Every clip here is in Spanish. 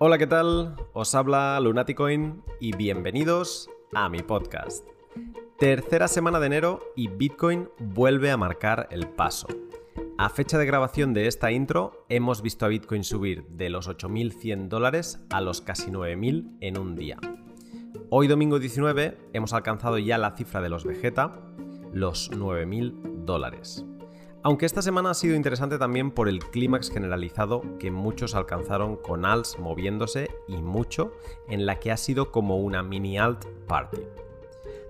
Hola, ¿qué tal? Os habla Lunaticoin y bienvenidos a mi podcast. Tercera semana de enero y Bitcoin vuelve a marcar el paso. A fecha de grabación de esta intro, hemos visto a Bitcoin subir de los 8.100 dólares a los casi 9.000 en un día. Hoy domingo 19 hemos alcanzado ya la cifra de los Vegeta, los 9.000 dólares. Aunque esta semana ha sido interesante también por el clímax generalizado que muchos alcanzaron con alts moviéndose y mucho, en la que ha sido como una mini alt party.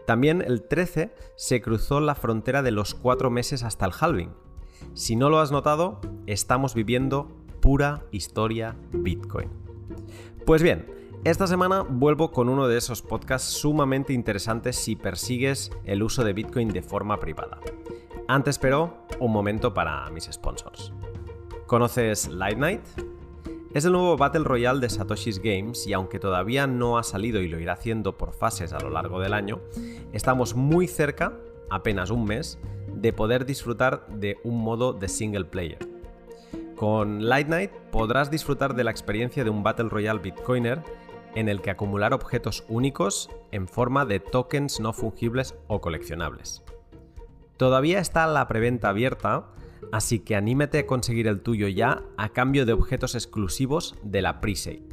También el 13 se cruzó la frontera de los 4 meses hasta el halving. Si no lo has notado, estamos viviendo pura historia Bitcoin. Pues bien, esta semana vuelvo con uno de esos podcasts sumamente interesantes si persigues el uso de Bitcoin de forma privada. Antes pero, un momento para mis sponsors. ¿Conoces Light Night? Es el nuevo Battle Royale de Satoshi's Games y aunque todavía no ha salido y lo irá haciendo por fases a lo largo del año, estamos muy cerca, apenas un mes, de poder disfrutar de un modo de single player. Con Light Night podrás disfrutar de la experiencia de un Battle Royale Bitcoiner en el que acumular objetos únicos en forma de tokens no fungibles o coleccionables. Todavía está la preventa abierta, así que anímate a conseguir el tuyo ya a cambio de objetos exclusivos de la presale.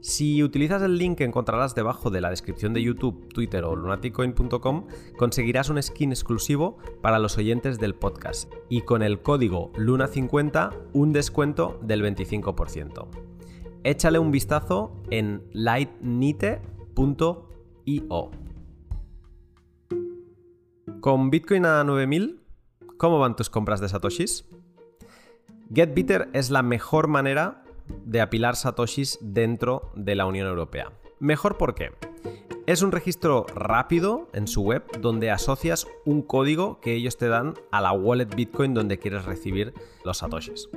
Si utilizas el link que encontrarás debajo de la descripción de YouTube, Twitter o lunaticoin.com, conseguirás un skin exclusivo para los oyentes del podcast y con el código LUNA50 un descuento del 25%. Échale un vistazo en lightnite.io. Con Bitcoin a 9000, ¿cómo van tus compras de satoshis? GetBitter es la mejor manera de apilar satoshis dentro de la Unión Europea. Mejor porque es un registro rápido en su web donde asocias un código que ellos te dan a la wallet Bitcoin donde quieres recibir los satoshis.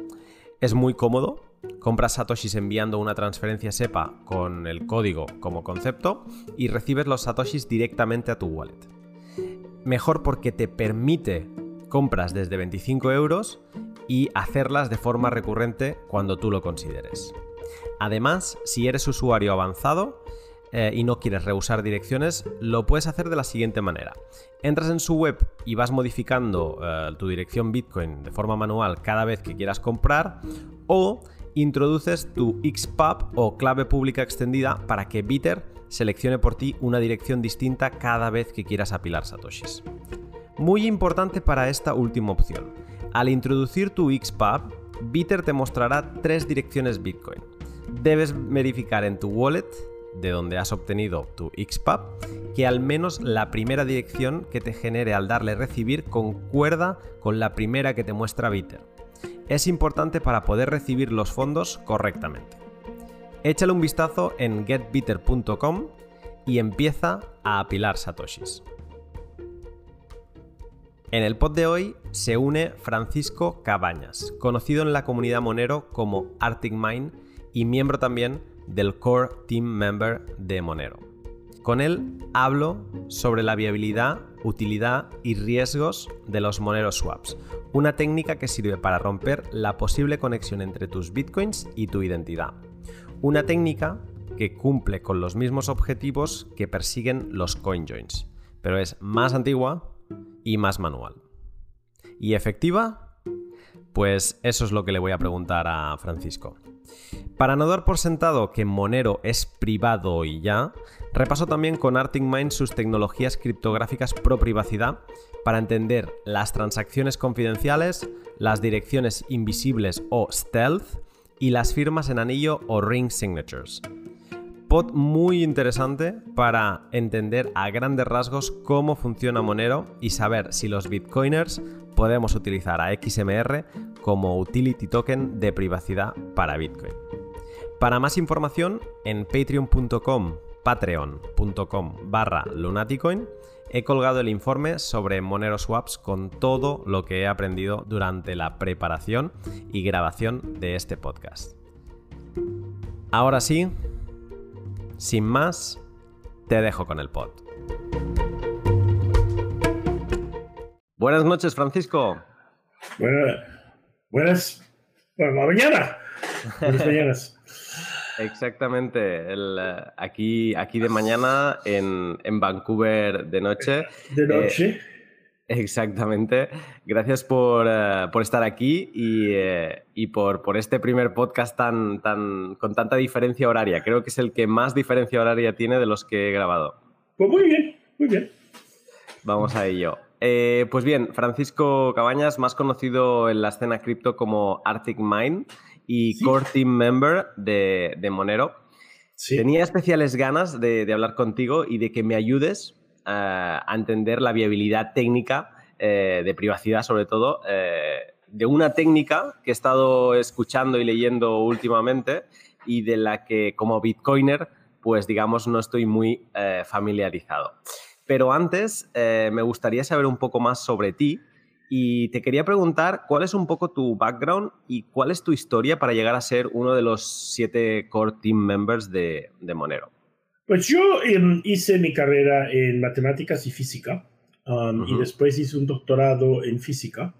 Es muy cómodo, compras satoshis enviando una transferencia SEPA con el código como concepto y recibes los satoshis directamente a tu wallet. Mejor porque te permite compras desde 25 euros y hacerlas de forma recurrente cuando tú lo consideres. Además, si eres usuario avanzado eh, y no quieres reusar direcciones, lo puedes hacer de la siguiente manera. Entras en su web y vas modificando eh, tu dirección Bitcoin de forma manual cada vez que quieras comprar o introduces tu XPub o clave pública extendida para que Bitter seleccione por ti una dirección distinta cada vez que quieras apilar satoshis. Muy importante para esta última opción. Al introducir tu XPub, Bitter te mostrará tres direcciones Bitcoin. Debes verificar en tu wallet, de donde has obtenido tu XPub, que al menos la primera dirección que te genere al darle recibir concuerda con la primera que te muestra Bitter. Es importante para poder recibir los fondos correctamente. Échale un vistazo en getbitter.com y empieza a apilar satoshis. En el pod de hoy se une Francisco Cabañas, conocido en la comunidad Monero como Arctic Mine y miembro también del Core Team Member de Monero. Con él hablo sobre la viabilidad, utilidad y riesgos de los Monero Swaps, una técnica que sirve para romper la posible conexión entre tus bitcoins y tu identidad. Una técnica que cumple con los mismos objetivos que persiguen los CoinJoins, pero es más antigua y más manual. ¿Y efectiva? Pues eso es lo que le voy a preguntar a Francisco. Para no dar por sentado que Monero es privado y ya, repaso también con Arctic Mind sus tecnologías criptográficas pro privacidad para entender las transacciones confidenciales, las direcciones invisibles o stealth y las firmas en anillo o ring signatures. Pod muy interesante para entender a grandes rasgos cómo funciona Monero y saber si los bitcoiners podemos utilizar a XMR como utility token de privacidad para Bitcoin. Para más información en patreon.com patreon.com barra lunaticoin he colgado el informe sobre Monero Swaps con todo lo que he aprendido durante la preparación y grabación de este podcast. Ahora sí, sin más, te dejo con el pod. Buenas noches, Francisco. buenas, buenas, mañana. Buenas mañanas. Exactamente. El, eh, aquí, aquí de mañana, en, en, Vancouver de noche. De noche. Exactamente. Gracias por, uh, por estar aquí y, uh, y por, por, este primer podcast tan, tan, con tanta diferencia horaria. Creo que es el que más diferencia horaria tiene de los que he grabado. Pues muy bien, muy bien. Vamos a ello. Eh, pues bien, Francisco Cabañas, más conocido en la escena cripto como Arctic Mind y ¿Sí? core team member de, de Monero. ¿Sí? Tenía especiales ganas de, de hablar contigo y de que me ayudes a entender la viabilidad técnica eh, de privacidad, sobre todo, eh, de una técnica que he estado escuchando y leyendo últimamente y de la que como bitcoiner, pues digamos, no estoy muy eh, familiarizado. Pero antes, me gustaría saber un poco más sobre ti y te quería preguntar cuál es un poco tu background y cuál es tu historia para llegar a ser uno de los siete core team members de Monero. Pues yo eh, hice mi carrera en matemáticas y física um, uh -huh. y después hice un doctorado en física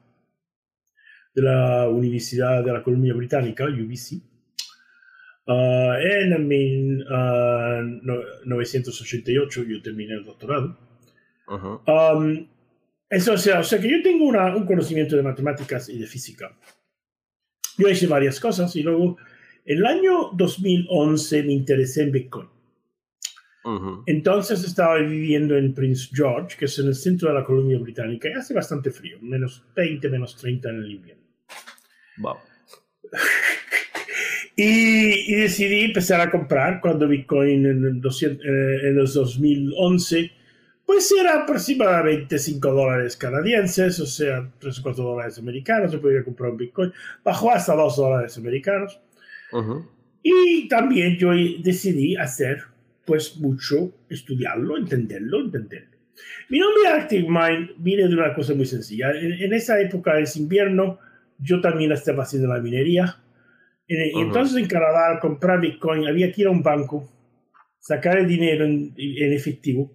de la Universidad de la Columbia Británica, UBC, uh, en 1988 yo terminé el doctorado. Uh -huh. um, eso, o, sea, o sea que yo tengo una, un conocimiento de matemáticas y de física. Yo hice varias cosas y luego en el año 2011 me interesé en Bitcoin. Uh -huh. Entonces estaba viviendo en Prince George, que es en el centro de la Columbia Británica, y hace bastante frío, menos 20, menos 30 en el invierno. Wow. y, y, decidí empezar a comprar cuando Bitcoin en, el 200, eh, en los 2011, pues era aproximadamente 5 dólares canadienses, o sea, 3 o 4 dólares americanos, se podía comprar un Bitcoin, bajó hasta 2 dólares americanos. Uh -huh. Y también yo decidí hacer pues mucho estudiarlo, entenderlo, entenderlo. Mi nombre Active Mind viene de una cosa muy sencilla. En, en esa época es invierno, yo también estaba haciendo la minería. Y, uh -huh. entonces en Canadá, al comprar Bitcoin, había que ir a un banco, sacar el dinero en, en efectivo,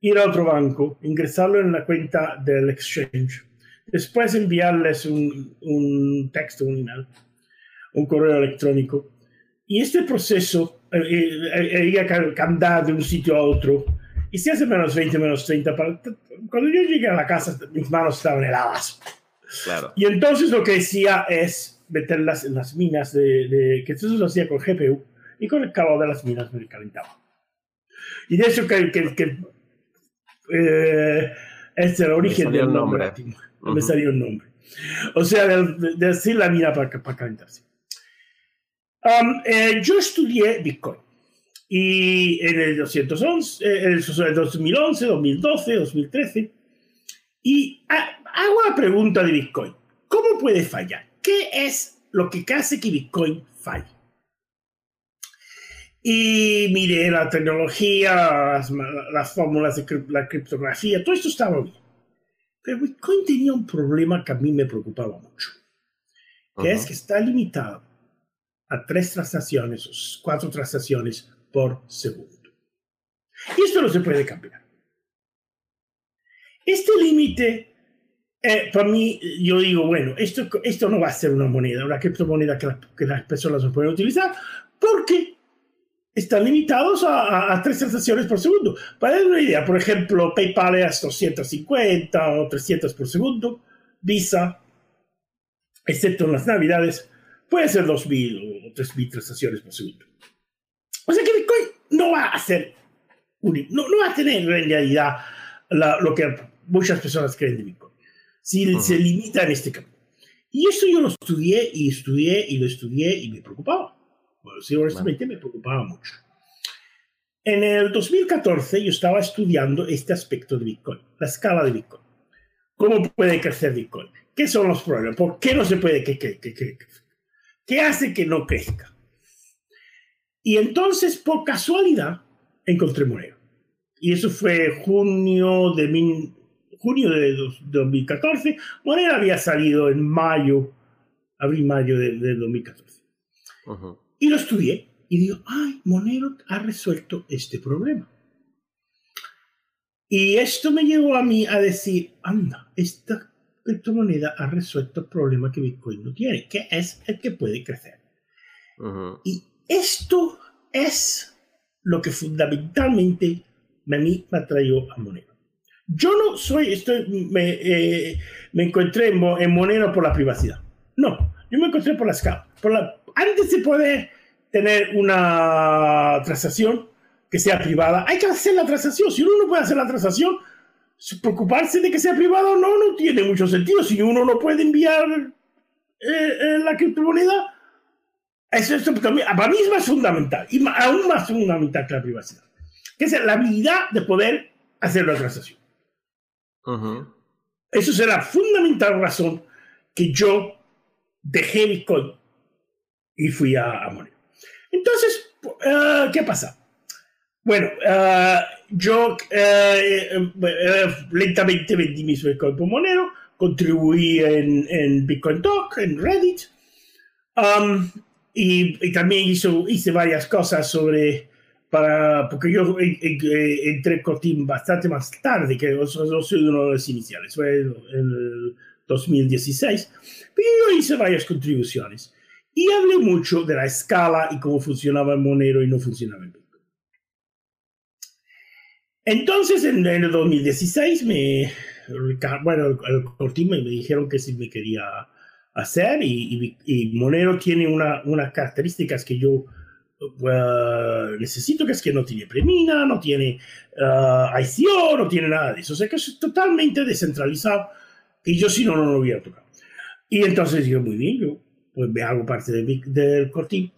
ir a otro banco, ingresarlo en la cuenta del exchange, después enviarles un, un texto, un email, un correo electrónico. Y este proceso había que andar de un sitio a otro. Y si hace menos 20, menos 30, para, cuando yo llegué a la casa, mis manos estaban heladas. Claro. Y entonces lo que decía es meterlas en las minas, de, de, que eso lo hacía con GPU, y con el calor de las minas me calentaba. Y de eso que, que, que eh, este el origen del nombre. nombre. Uh -huh. Me salió un nombre. O sea, de, de hacer la mina para, para calentarse. Um, eh, yo estudié Bitcoin y en el 211, eh, en el 2011, 2012, 2013 y hago la pregunta de Bitcoin. ¿Cómo puede fallar? ¿Qué es lo que hace que Bitcoin falle? Y miré la tecnología, las, las fórmulas de la criptografía, todo esto estaba bien. Pero Bitcoin tenía un problema que a mí me preocupaba mucho, que uh -huh. es que está limitado a tres transacciones cuatro transacciones por segundo. Y esto no se puede cambiar. Este límite, eh, para mí, yo digo, bueno, esto, esto no va a ser una moneda, una criptomoneda que, la, que las personas no pueden utilizar, porque están limitados a, a, a, tres transacciones por segundo. Para dar una idea, por ejemplo, PayPal es 250 o 300 por segundo, Visa, excepto en las navidades, puede ser 2.000 3.000 transacciones por segundo. O sea que Bitcoin no va a ser, no, no va a tener en realidad la, lo que muchas personas creen de Bitcoin. Si uh -huh. se limita en este campo. Y eso yo lo estudié y estudié y lo estudié y me preocupaba. Bueno, sí, honestamente me preocupaba mucho. En el 2014 yo estaba estudiando este aspecto de Bitcoin, la escala de Bitcoin. ¿Cómo puede crecer Bitcoin? ¿Qué son los problemas? ¿Por qué no se puede que, que, que, que ¿Qué hace que no crezca? Y entonces, por casualidad, encontré Monero. Y eso fue junio de, min, junio de 2014. Monero había salido en mayo, abril-mayo de, de, 2014. Uh -huh. Y lo estudié y digo, ay, Monero ha resuelto este problema. Y esto me llevó a mí a decir, anda, esta criptomoneda ha resuelto el problema que Bitcoin no tiene, que es el que puede crecer. Uh -huh. Y esto es lo que fundamentalmente a mí me atrajo a Monero. Yo no soy, estoy, me, eh, me encontré en, Monero por la privacidad. No, yo me encontré por la escala. Por la, antes de poder tener una transacción que sea privada, hay que hacer la transacción. Si uno no puede hacer la transacción, preocuparse de que sea privado no, no tiene mucho sentido. Si uno no puede enviar eh, eh, la criptomoneda, eso, eso también, para mí es más fundamental y aún más fundamental que la privacidad, que es la habilidad de poder hacer la transacción. Eso es la fundamental razón que yo dejé Bitcoin y fui a, a Monero. Entonces, uh, ¿qué pasa? Bueno, uh, yo uh, lentamente vendí mis Bitcoin Monero, contribuí en, en Bitcoin Talk, en Reddit, um, y, y, también hizo, hice varias cosas sobre para, porque yo entré Cotim bastante más tarde, que yo, soy uno de los iniciales, fue en el 2016, pero yo hice varias contribuciones y hablé mucho de la escala y cómo funcionaba en Monero y no funcionaba en. Entonces, en, el 2016, me, bueno, el, Cotim me, dijeron que si me quería hacer y, y, Monero tiene una, unas características que yo Uh, necesito que es que no tiene premina, no tiene uh, ICO, no tiene nada de eso. O sea que es totalmente descentralizado y yo si no, no lo hubiera tocado. Y entonces yo, muy bien, yo pues me hago parte del, del Cortim.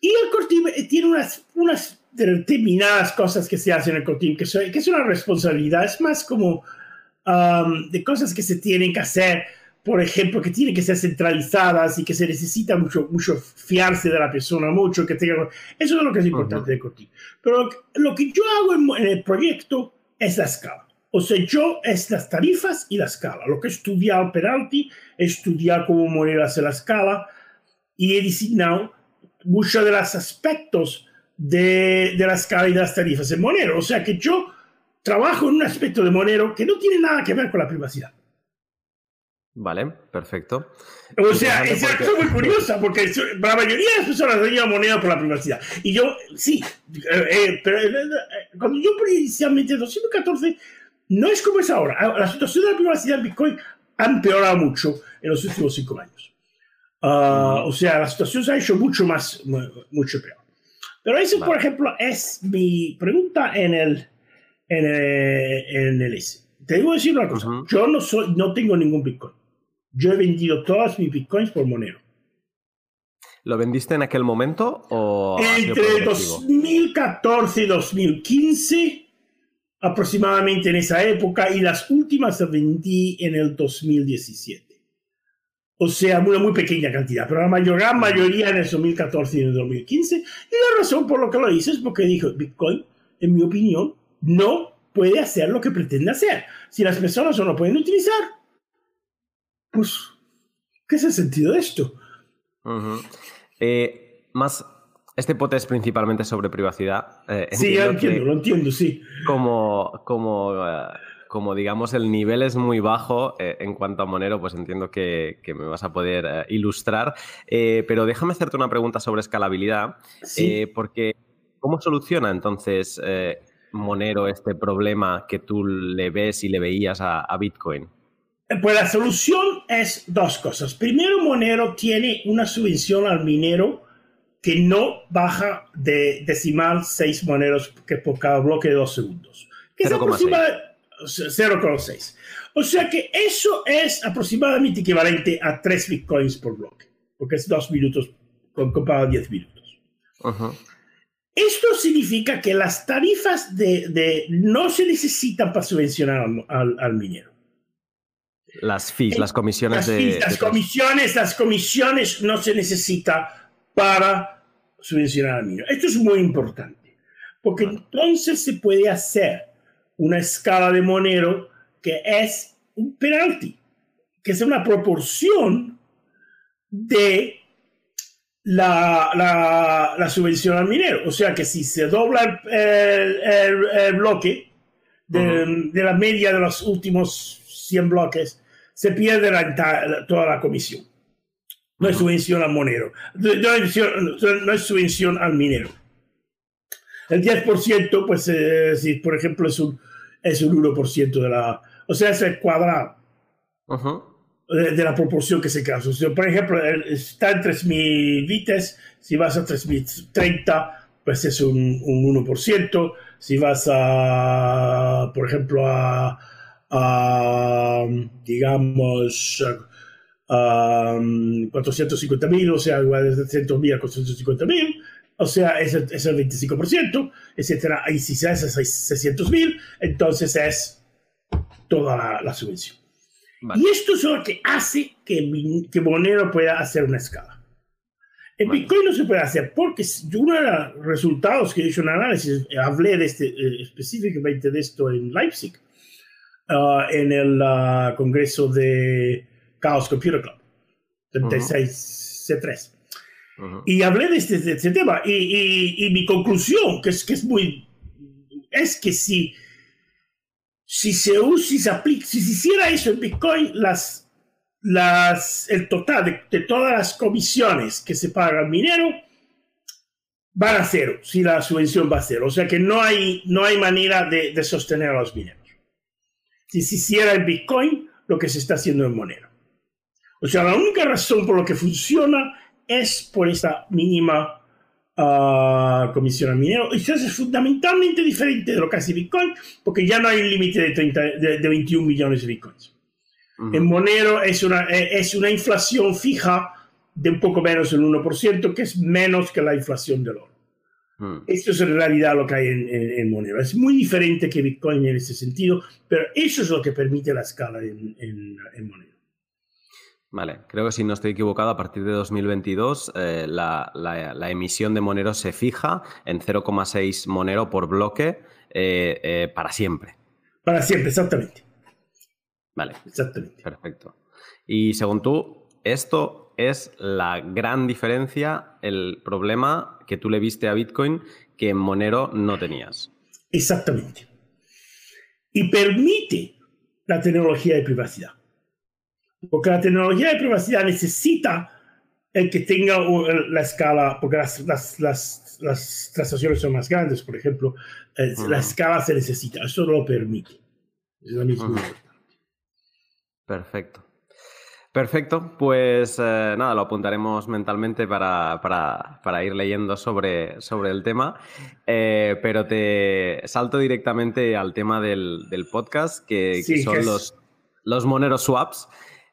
Y el Cortim eh, tiene unas, unas determinadas cosas que se hacen en el Cortim, que, que es una responsabilidad, es más como um, de cosas que se tienen que hacer por ejemplo, que tienen que ser centralizadas y que se necesita mucho, mucho fiarse de la persona, mucho que tenga... Eso es lo que es importante de Corti. Pero lo que yo hago en, el proyecto es la escala. O sea, yo es las tarifas y la escala. Lo que he estudiado Peralti, he estudiado cómo Monero hace la escala y he designado muchos de los aspectos de, de la escala y de las tarifas en Monero. O sea que yo trabajo en un aspecto de Monero que no tiene nada que ver con la privacidad. Vale, perfecto. O sea, es una cosa muy curiosa, porque la mayoría de las personas tenían moneda por la privacidad. Y yo, sí, eh, eh, pero eh, cuando yo inicialmente en 2014, no es como es ahora. Ah, la situación de la privacidad en Bitcoin ha empeorado mucho en los últimos cinco años. Ah, o sea, la situación se ha hecho mucho más, mucho peor. Pero eso, por ejemplo, es mi pregunta en el, en el, en el S. Te digo decir una cosa, yo no, soy, no tengo ningún Bitcoin. Yo he vendido todas mis bitcoins por Monero. ¿Lo vendiste en aquel momento o entre 2014 y 2015 aproximadamente en esa época y las últimas las vendí en el 2017. O sea, una muy pequeña cantidad, pero la mayor, gran mayoría en el 2014 y en el 2015. Y la razón por lo que lo hice es porque dijo, Bitcoin, en mi opinión, no puede hacer lo que pretende hacer. Si las personas no lo pueden utilizar, pues, ¿qué es el sentido de esto? Eh, más, este pote es principalmente sobre privacidad. Eh, sí, ya entiendo, lo entiendo, sí. Como, como, eh, como digamos el nivel es muy bajo en cuanto a Monero, pues entiendo que, me vas a poder ilustrar. pero déjame hacerte una pregunta sobre escalabilidad, porque ¿cómo soluciona entonces Monero este problema que tú le ves y le veías a Bitcoin? Pues la solución es dos cosas. Primero, Monero tiene una subvención al minero que no baja de decimal 6 moneros que por cada bloque de 2 segundos. Que es aproximadamente 0,6. O sea que eso es aproximadamente equivalente a 3 bitcoins por bloque, porque es 2 minutos comparado a 10 minutos. Esto significa que las tarifas de, de, no se necesitan para subvencionar al, al minero. Las fees, las comisiones las de, Las comisiones, las comisiones no se necesita para subvencionar al niño. Esto es muy importante, porque entonces se puede hacer una escala de Monero que es un penalty, que es una proporción de la, la, la, subvención al minero. O sea que si se dobla el, el, bloque de, de, la media de los últimos 100 bloques, se pierde toda la comisión. No es subvención al monero. No es subvención al minero. El 10%, pues, eh, si por ejemplo es un, es un 1% de la... O sea, es el cuadrado de, la proporción que se crea. por ejemplo, está en 3.000 bites, si vas a 3.030, pues es un, un 1%. Si vas a, por ejemplo, a, digamos, a, 450.000, o sea, igual de 300.000 a 450.000, o sea, es el, es el 25%, etcétera. Y si se hace 600.000, entonces es toda la, subvención. Y esto es lo que hace que, que Monero pueda hacer una escala. En Bitcoin no se puede hacer porque uno de los resultados que he hecho un análisis, hablé de este, eh, específicamente de esto en Leipzig, ah, en el ah, congreso de Chaos Computer Club, 36 C3. Y hablé de este, este tema y, y, mi conclusión, que es, que es muy, es que si, si se usa, si se aplica, si se hiciera eso en Bitcoin, las las, el total de, todas las comisiones que se paga al minero van a cero, si la subvención va a cero. O sea que no hay, no hay manera de, de sostener a los mineros. Si se hiciera en Bitcoin, lo que se está haciendo en Monero. O sea, la única razón por la que funciona es por esta mínima uh, comisión al minero. Y eso es fundamentalmente diferente de lo que hace Bitcoin, porque ya no hay un límite de, 30, de, de 21 millones de Bitcoins. En Monero es una, eh, es una inflación fija de un poco menos del 1%, que es menos que la inflación del oro. Esto es en realidad lo que hay en, en, Monero. Es muy diferente que Bitcoin en ese sentido, pero eso es lo que permite la escala en, en Monero. Vale, creo que si no estoy equivocado, a partir de 2022 eh, la, la, emisión de Monero se fija en 0,6 Monero por bloque eh, para siempre. Para siempre, exactamente. Vale. Exactamente. Perfecto. Y según tú, esto es la gran diferencia, el problema que tú le viste a Bitcoin que en Monero no tenías. Exactamente. Y permite la tecnología de privacidad. Porque la tecnología de privacidad necesita el que tenga la escala, porque las, las, las, transacciones son más grandes, por ejemplo, eh, la escala se necesita, eso lo permite. Es la misma. Perfecto. Perfecto, pues eh, nada, lo apuntaremos mentalmente para, para, ir leyendo sobre, sobre el tema, eh, pero te salto directamente al tema del, del podcast, que, son los, los Monero Swaps.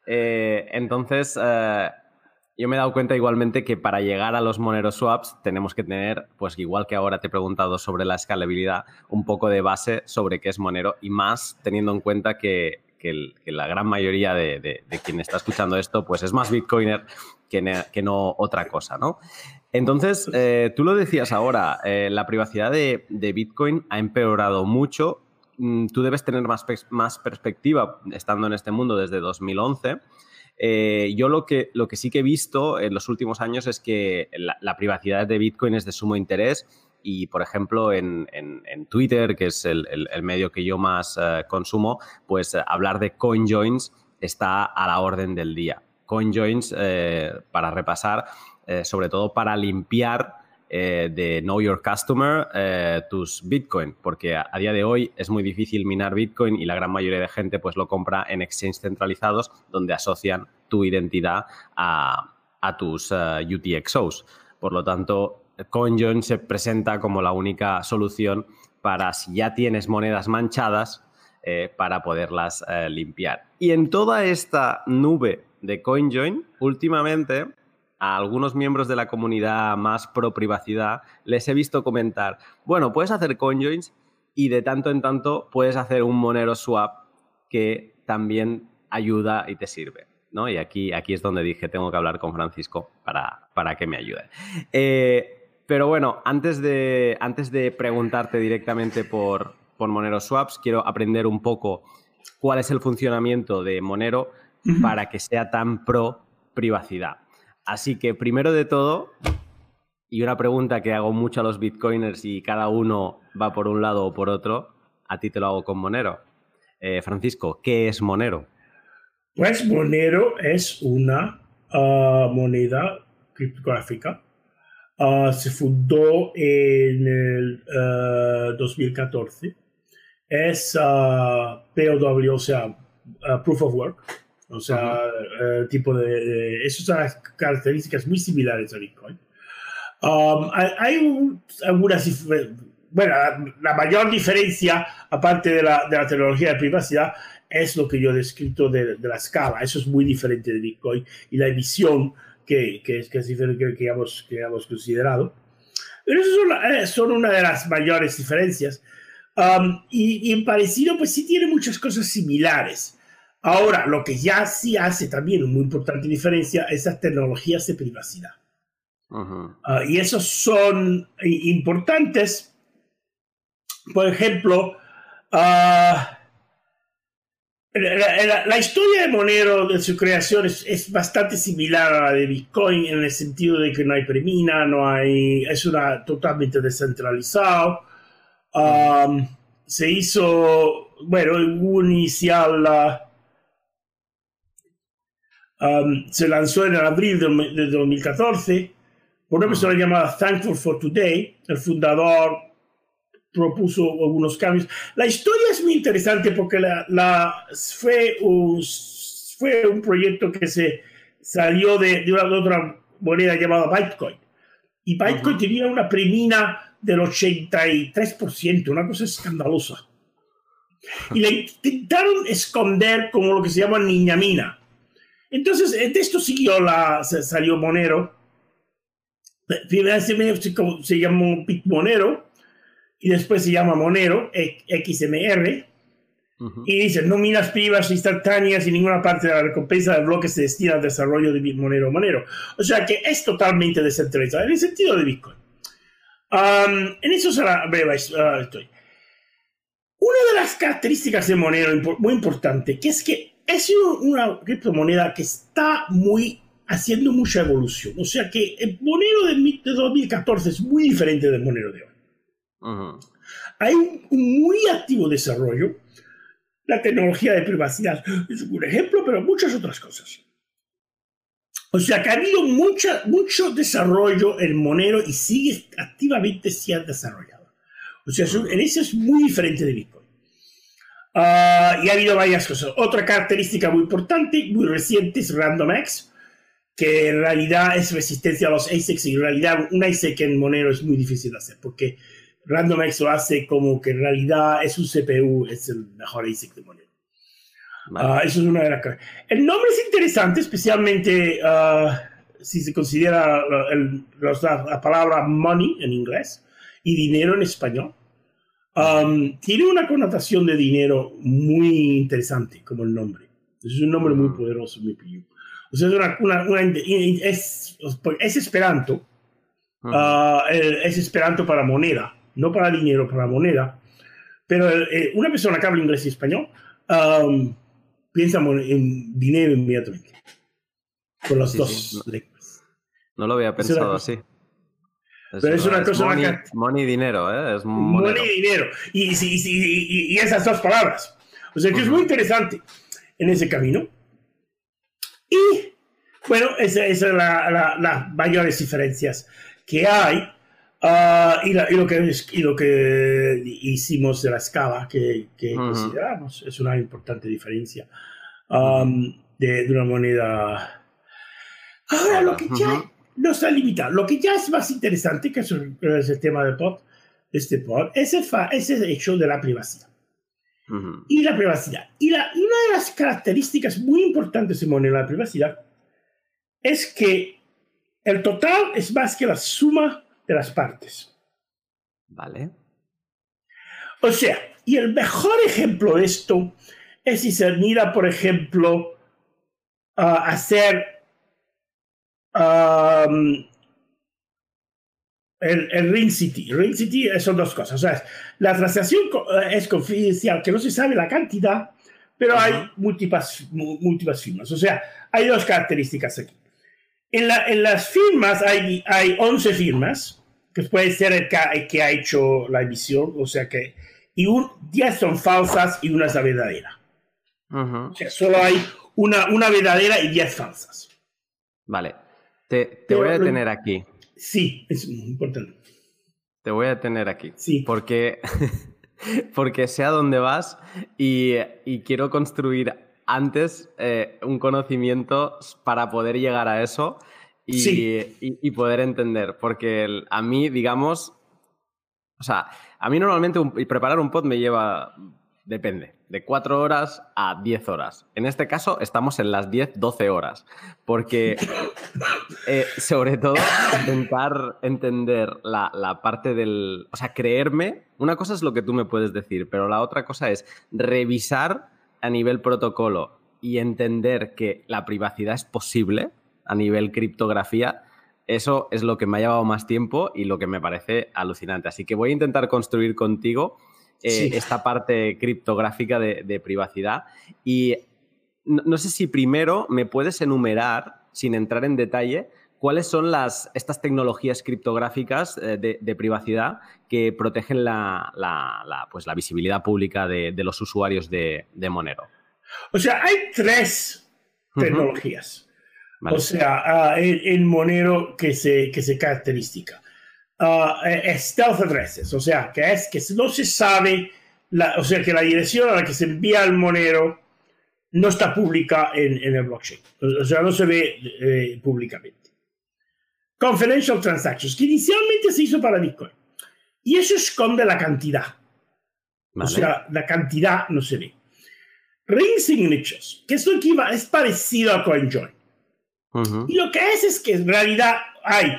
Eh, entonces, yo me he dado cuenta igualmente que para llegar a los Monero Swaps tenemos que tener, pues igual que ahora te he preguntado sobre la escalabilidad, un poco de base sobre qué es Monero y más teniendo en cuenta que la gran mayoría de, quien está escuchando esto, pues es más bitcoiner que, no otra cosa, ¿no? Entonces, eh, tú lo decías ahora, eh, la privacidad de, Bitcoin ha empeorado mucho. Mm, tú debes tener más, perspectiva estando en este mundo desde 2011. Eh, yo lo que, sí que he visto en los últimos años es que la, privacidad de Bitcoin es de sumo interés y, por ejemplo, en, Twitter, que es el, medio que yo más eh, consumo, pues eh, hablar de CoinJoins está a la orden del día. CoinJoins, para repasar, sobre todo para limpiar de Know Your Customer tus Bitcoin, porque a, día de hoy es muy difícil minar Bitcoin y la gran mayoría de gente pues lo compra en exchanges centralizados donde asocian tu identidad a, a tus UTXOs. Por lo tanto, CoinJoin se presenta como la única solución para si ya tienes monedas manchadas, eh, para poderlas eh, limpiar. Y en toda esta nube de CoinJoin, últimamente a algunos miembros de la comunidad más pro privacidad les he visto comentar, bueno, puedes hacer CoinJoins y de tanto en tanto puedes hacer un Monero Swap que también ayuda y te sirve. ¿no? Y aquí, aquí es donde dije, tengo que hablar con Francisco para, para que me ayude. Eh, pero bueno, antes de, antes de preguntarte directamente por, por Monero Swaps, quiero aprender un poco cuál es el funcionamiento de Monero para que sea tan pro privacidad. Así que primero de todo, y una pregunta que hago mucho a los bitcoiners y cada uno va por un lado o por otro, a ti te lo hago con Monero. Eh, Francisco, ¿qué es Monero? Pues Monero es una ah, moneda criptográfica. Ah, se fundó en el 2014. Es POW, o sea, Proof of Work. O sea, tipo de, de, Esas son las características muy similares a Bitcoin. Um, hay, algunas bueno, la mayor diferencia, aparte de la, de la, tecnología de privacidad, es lo que yo he descrito de, de, la escala. Eso es muy diferente de Bitcoin y la emisión que, que, es, que es diferente que, hemos, que hemos considerado. Pero eso son, eh, son, una de las mayores diferencias. Um, y, y, en parecido, pues sí tiene muchas cosas similares. Ahora, lo que ya sí hace también una muy importante diferencia es las tecnologías de privacidad. Ah, y esos son importantes. Por ejemplo, uh, la, la, historia de Monero, de su creación, es, es, bastante similar a la de Bitcoin en el sentido de que no hay premina, no hay, es una totalmente descentralizado. Um, se hizo, bueno, un inicial, um, se lanzó en abril de, de 2014 una persona llamada Thankful for Today, el fundador propuso algunos cambios. La historia es muy interesante porque la, la fue, un, fue un proyecto que se salió de, de, una, otra moneda llamada Bitcoin. Y Bitcoin tenía una premina del 83%, una cosa escandalosa. Y la intentaron esconder como lo que se llama niña mina. Entonces, de esto siguió la, salió Monero Primero se llama Monero y después se llama Monero, XMR. Y dice, no minas privas instantáneas y ninguna parte de la recompensa del bloque se destina al desarrollo de Monero Monero. O sea que es totalmente descentralizado en el sentido de Bitcoin. en eso será breve uh, estoy. Una de las características de Monero muy importante, que es que es una criptomoneda que está muy haciendo mucha evolución. O sea que el Monero de 2014 es muy diferente del Monero de hoy. Hay un, muy activo desarrollo. La tecnología de privacidad es un ejemplo, pero muchas otras cosas. O sea que ha habido mucha, mucho desarrollo en Monero y sigue activamente siendo desarrollado. O sea, en eso es muy diferente de Bitcoin. Ah, y ha habido varias cosas. Otra característica muy importante, muy reciente, es RandomX que en realidad es resistencia a los ASICs y en realidad un ASIC en Monero es muy difícil de hacer porque RandomX lo hace como que en realidad es un CPU, es el mejor ASIC de Monero. Ah, eso es una de las cosas. El nombre es interesante, especialmente uh, si se considera el, la, palabra money en inglés y dinero en español. Um, tiene una connotación de dinero muy interesante como el nombre. Es un nombre muy poderoso, mi opinión. O sea, es, una, una, es, es esperanto. Uh, es esperanto para moneda, no para dinero, para moneda. Pero eh, una persona que habla inglés y español um, piensa en dinero inmediatamente. Con las dos sí. lenguas. No lo había pensado así. Es pero es una es cosa money, money, dinero, ¿eh? Es money dinero. Y, y, y, y, esas dos palabras. O sea que uh -huh. es muy interesante en ese camino. Y bueno, esas son la, la, las mayores diferencias que hay. Uh, y, la, y, lo que, y lo que hicimos de la escala que, que uh -huh. consideramos es una importante diferencia um, de, de, una moneda. Ahora, lo que ya. No está limitado, lo que ya es más interesante, que es el, tema de pod, este pod, es el, es el hecho de la privacidad. Uh -huh. Y la privacidad. Y, la, y una de las características muy importantes de moneda la privacidad es que el total es más que la suma de las partes. Vale. O sea, y el mejor ejemplo de esto es si se mira, por ejemplo, uh, hacer um, el, el, Ring City. Ring City son dos cosas. O sea, la transacción es confidencial, que no se sabe la cantidad, pero uh -huh. hay múltiples, múltiples firmas. O sea, hay dos características aquí. En, la, en, las firmas hay, hay 11 firmas, que puede ser el que, el que, ha hecho la emisión, o sea que, y un, 10 son falsas y una es la verdadera. Uh -huh. O sea, solo hay una, una verdadera y 10 falsas. Vale. Te, voy a detener aquí. Sí, es importante. Te voy a detener aquí. Sí. Porque, porque sé a dónde vas y, quiero construir antes eh, un conocimiento para poder llegar a eso y, poder entender. Porque a mí, digamos, o sea, a mí normalmente preparar un pod me lleva, depende, de 4 horas a 10 horas. En este caso estamos en las 10, 12 horas. Porque, eh, sobre todo, intentar entender la, la parte del... O sea, creerme, una cosa es lo que tú me puedes decir, pero la otra cosa es revisar a nivel protocolo y entender que la privacidad es posible a nivel criptografía, eso es lo que me ha llevado más tiempo y lo que me parece alucinante. Así que voy a intentar construir contigo eh, esta parte criptográfica de, privacidad. Y no, sé si primero me puedes enumerar, sin entrar en detalle, cuáles son las, estas tecnologías criptográficas eh, de, privacidad que protegen la, pues la visibilidad pública de, los usuarios de, Monero. O sea, hay tres tecnologías. O sea, en, Monero que se, que se característica. Uh, stealth addresses, o sea, que es que no se sabe, la, o sea, que la dirección a la que se envía el Monero no está pública en, en el blockchain. O sea, no se ve eh, públicamente. Confidential transactions, que inicialmente se hizo para Bitcoin. Y eso esconde la cantidad. O sea, la cantidad no se ve. Ring signatures, que esto es parecido a CoinJoin. Y lo que es es que en realidad hay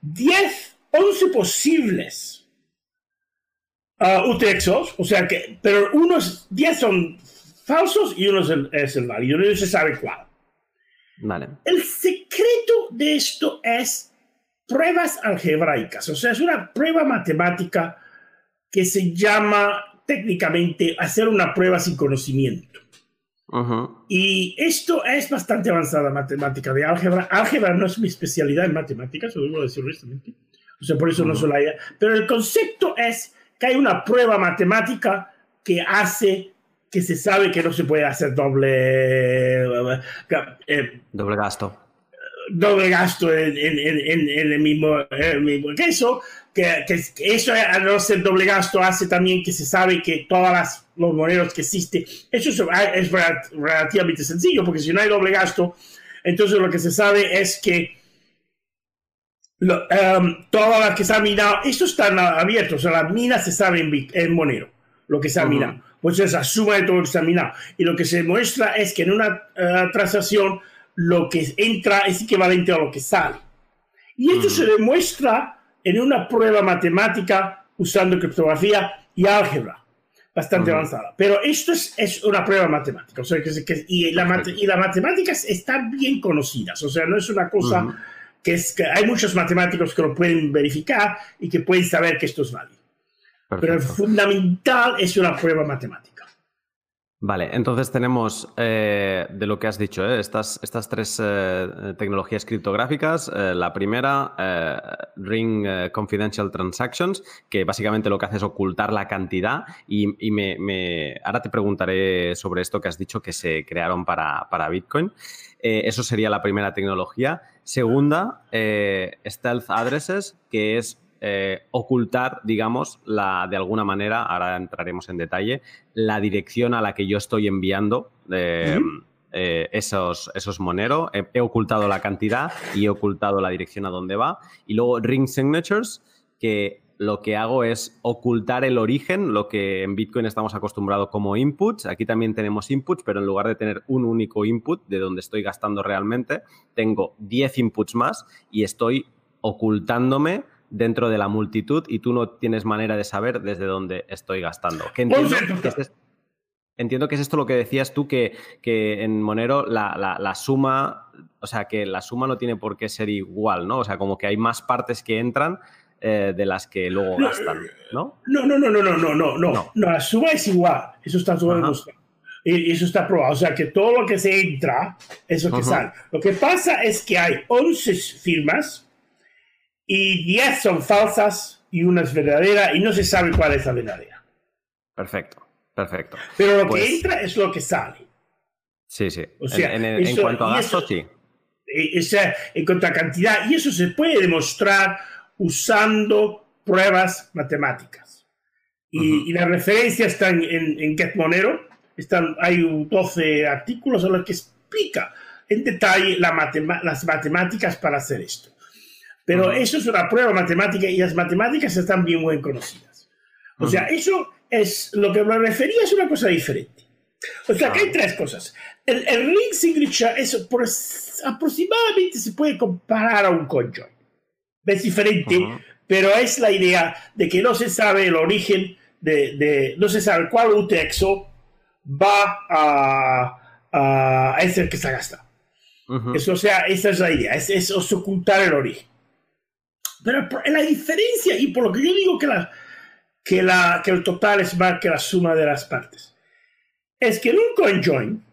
10, 11 posibles uh, UTXOs, o sea que, pero unos 10 son falsos y uno es el, válido, no se sabe cuál. Vale. El secreto de esto es pruebas algebraicas, o sea, es una prueba matemática que se llama técnicamente hacer una prueba sin conocimiento. Y esto es bastante avanzada matemática de álgebra. Álgebra no es mi especialidad en matemáticas, lo debo decir honestamente. Sea, por eso no solo hay. Pero el concepto es que hay una prueba matemática que hace que se sabe que no se puede hacer doble. Eh, doble gasto. Doble gasto en, en, en, en el, mismo, el mismo queso que, que, eso al no ser doble gasto hace también que se sabe que todas los monedas que existen, eso es, es, relativamente sencillo, porque si no hay doble gasto, entonces lo que se sabe es que lo, um, todas las que se han minado, esto está abierto, o sea, las minas se saben en, en Monero, lo que se ha minado. Pues es la suma de todo lo que se ha minado. Y lo que se muestra es que en una uh, transacción lo que entra es equivalente a lo que sale. Y esto se demuestra en una prueba matemática usando criptografía y álgebra bastante avanzada. Pero esto es, es, una prueba matemática. O sea, que, y, la y las matemáticas están bien conocidas. O sea, no es una cosa que es que hay muchos matemáticos que lo pueden verificar y que pueden saber que esto es válido. Pero el fundamental es una prueba matemática. Vale, entonces tenemos eh, de lo que has dicho, eh, estas, estas tres eh, tecnologías criptográficas. la primera, Ring Confidential Transactions, que básicamente lo que hace es ocultar la cantidad. Y, me, ahora te preguntaré sobre esto que has dicho que se crearon para, para Bitcoin. eso sería la primera tecnología. Segunda, Stealth Addresses, que es eh, ocultar, digamos, la, de alguna manera, ahora entraremos en detalle, la dirección a la que yo estoy enviando eh, eh, esos, esos moneros. He, ocultado la cantidad y he ocultado la dirección a dónde va. Y luego ring signatures, que lo que hago es ocultar el origen, lo que en Bitcoin estamos acostumbrados como inputs. Aquí también tenemos inputs, pero en lugar de tener un único input de donde estoy gastando realmente, tengo 10 inputs más y estoy ocultándome dentro de la multitud y tú no tienes manera de saber desde dónde estoy gastando. Que entiendo, que es, entiendo que es esto lo que decías tú, que, que en Monero la, suma, o sea, que la suma no tiene por qué ser igual, ¿no? O sea, como que hay más partes que entran eh, de las que luego no, gastan, eh, ¿no? No, no, no, no, no, no, no, no. no la suba es igual. Eso está y eso está probado. O sea que todo lo que se entra es lo que Ajá. sale. Lo que pasa es que hay 11 firmas y 10 son falsas y una es verdadera y no se sabe cuál es la verdadera. Perfecto, perfecto. Pero lo pues... que entra es lo que sale. Sí, sí. O sea, en, en, eso, en cuanto a gastos, sí. O sea, en cuanto a cantidad, y eso se puede demostrar usando pruebas matemáticas. Y, las referencias están en, en GetMonero, están, hay 12 artículos en los que explica en detalle la las matemáticas para hacer esto. Pero eso es una prueba matemática y las matemáticas están bien bien conocidas. O sea, eso es lo que me refería, es una cosa diferente. O sea, que hay tres cosas. El, ring signature es aproximadamente se puede comparar a un conjoin. Es diferente, pero es la idea de que no se sabe el origen de, de no se sabe cuál UTXO va a, a, es el que se gasta. Eso, o sea, esa es la idea, es, es, ocultar el origen. Pero la diferencia, y por lo que yo digo que, la, que, la, que el total es más que la suma de las partes, es que en un conjoin,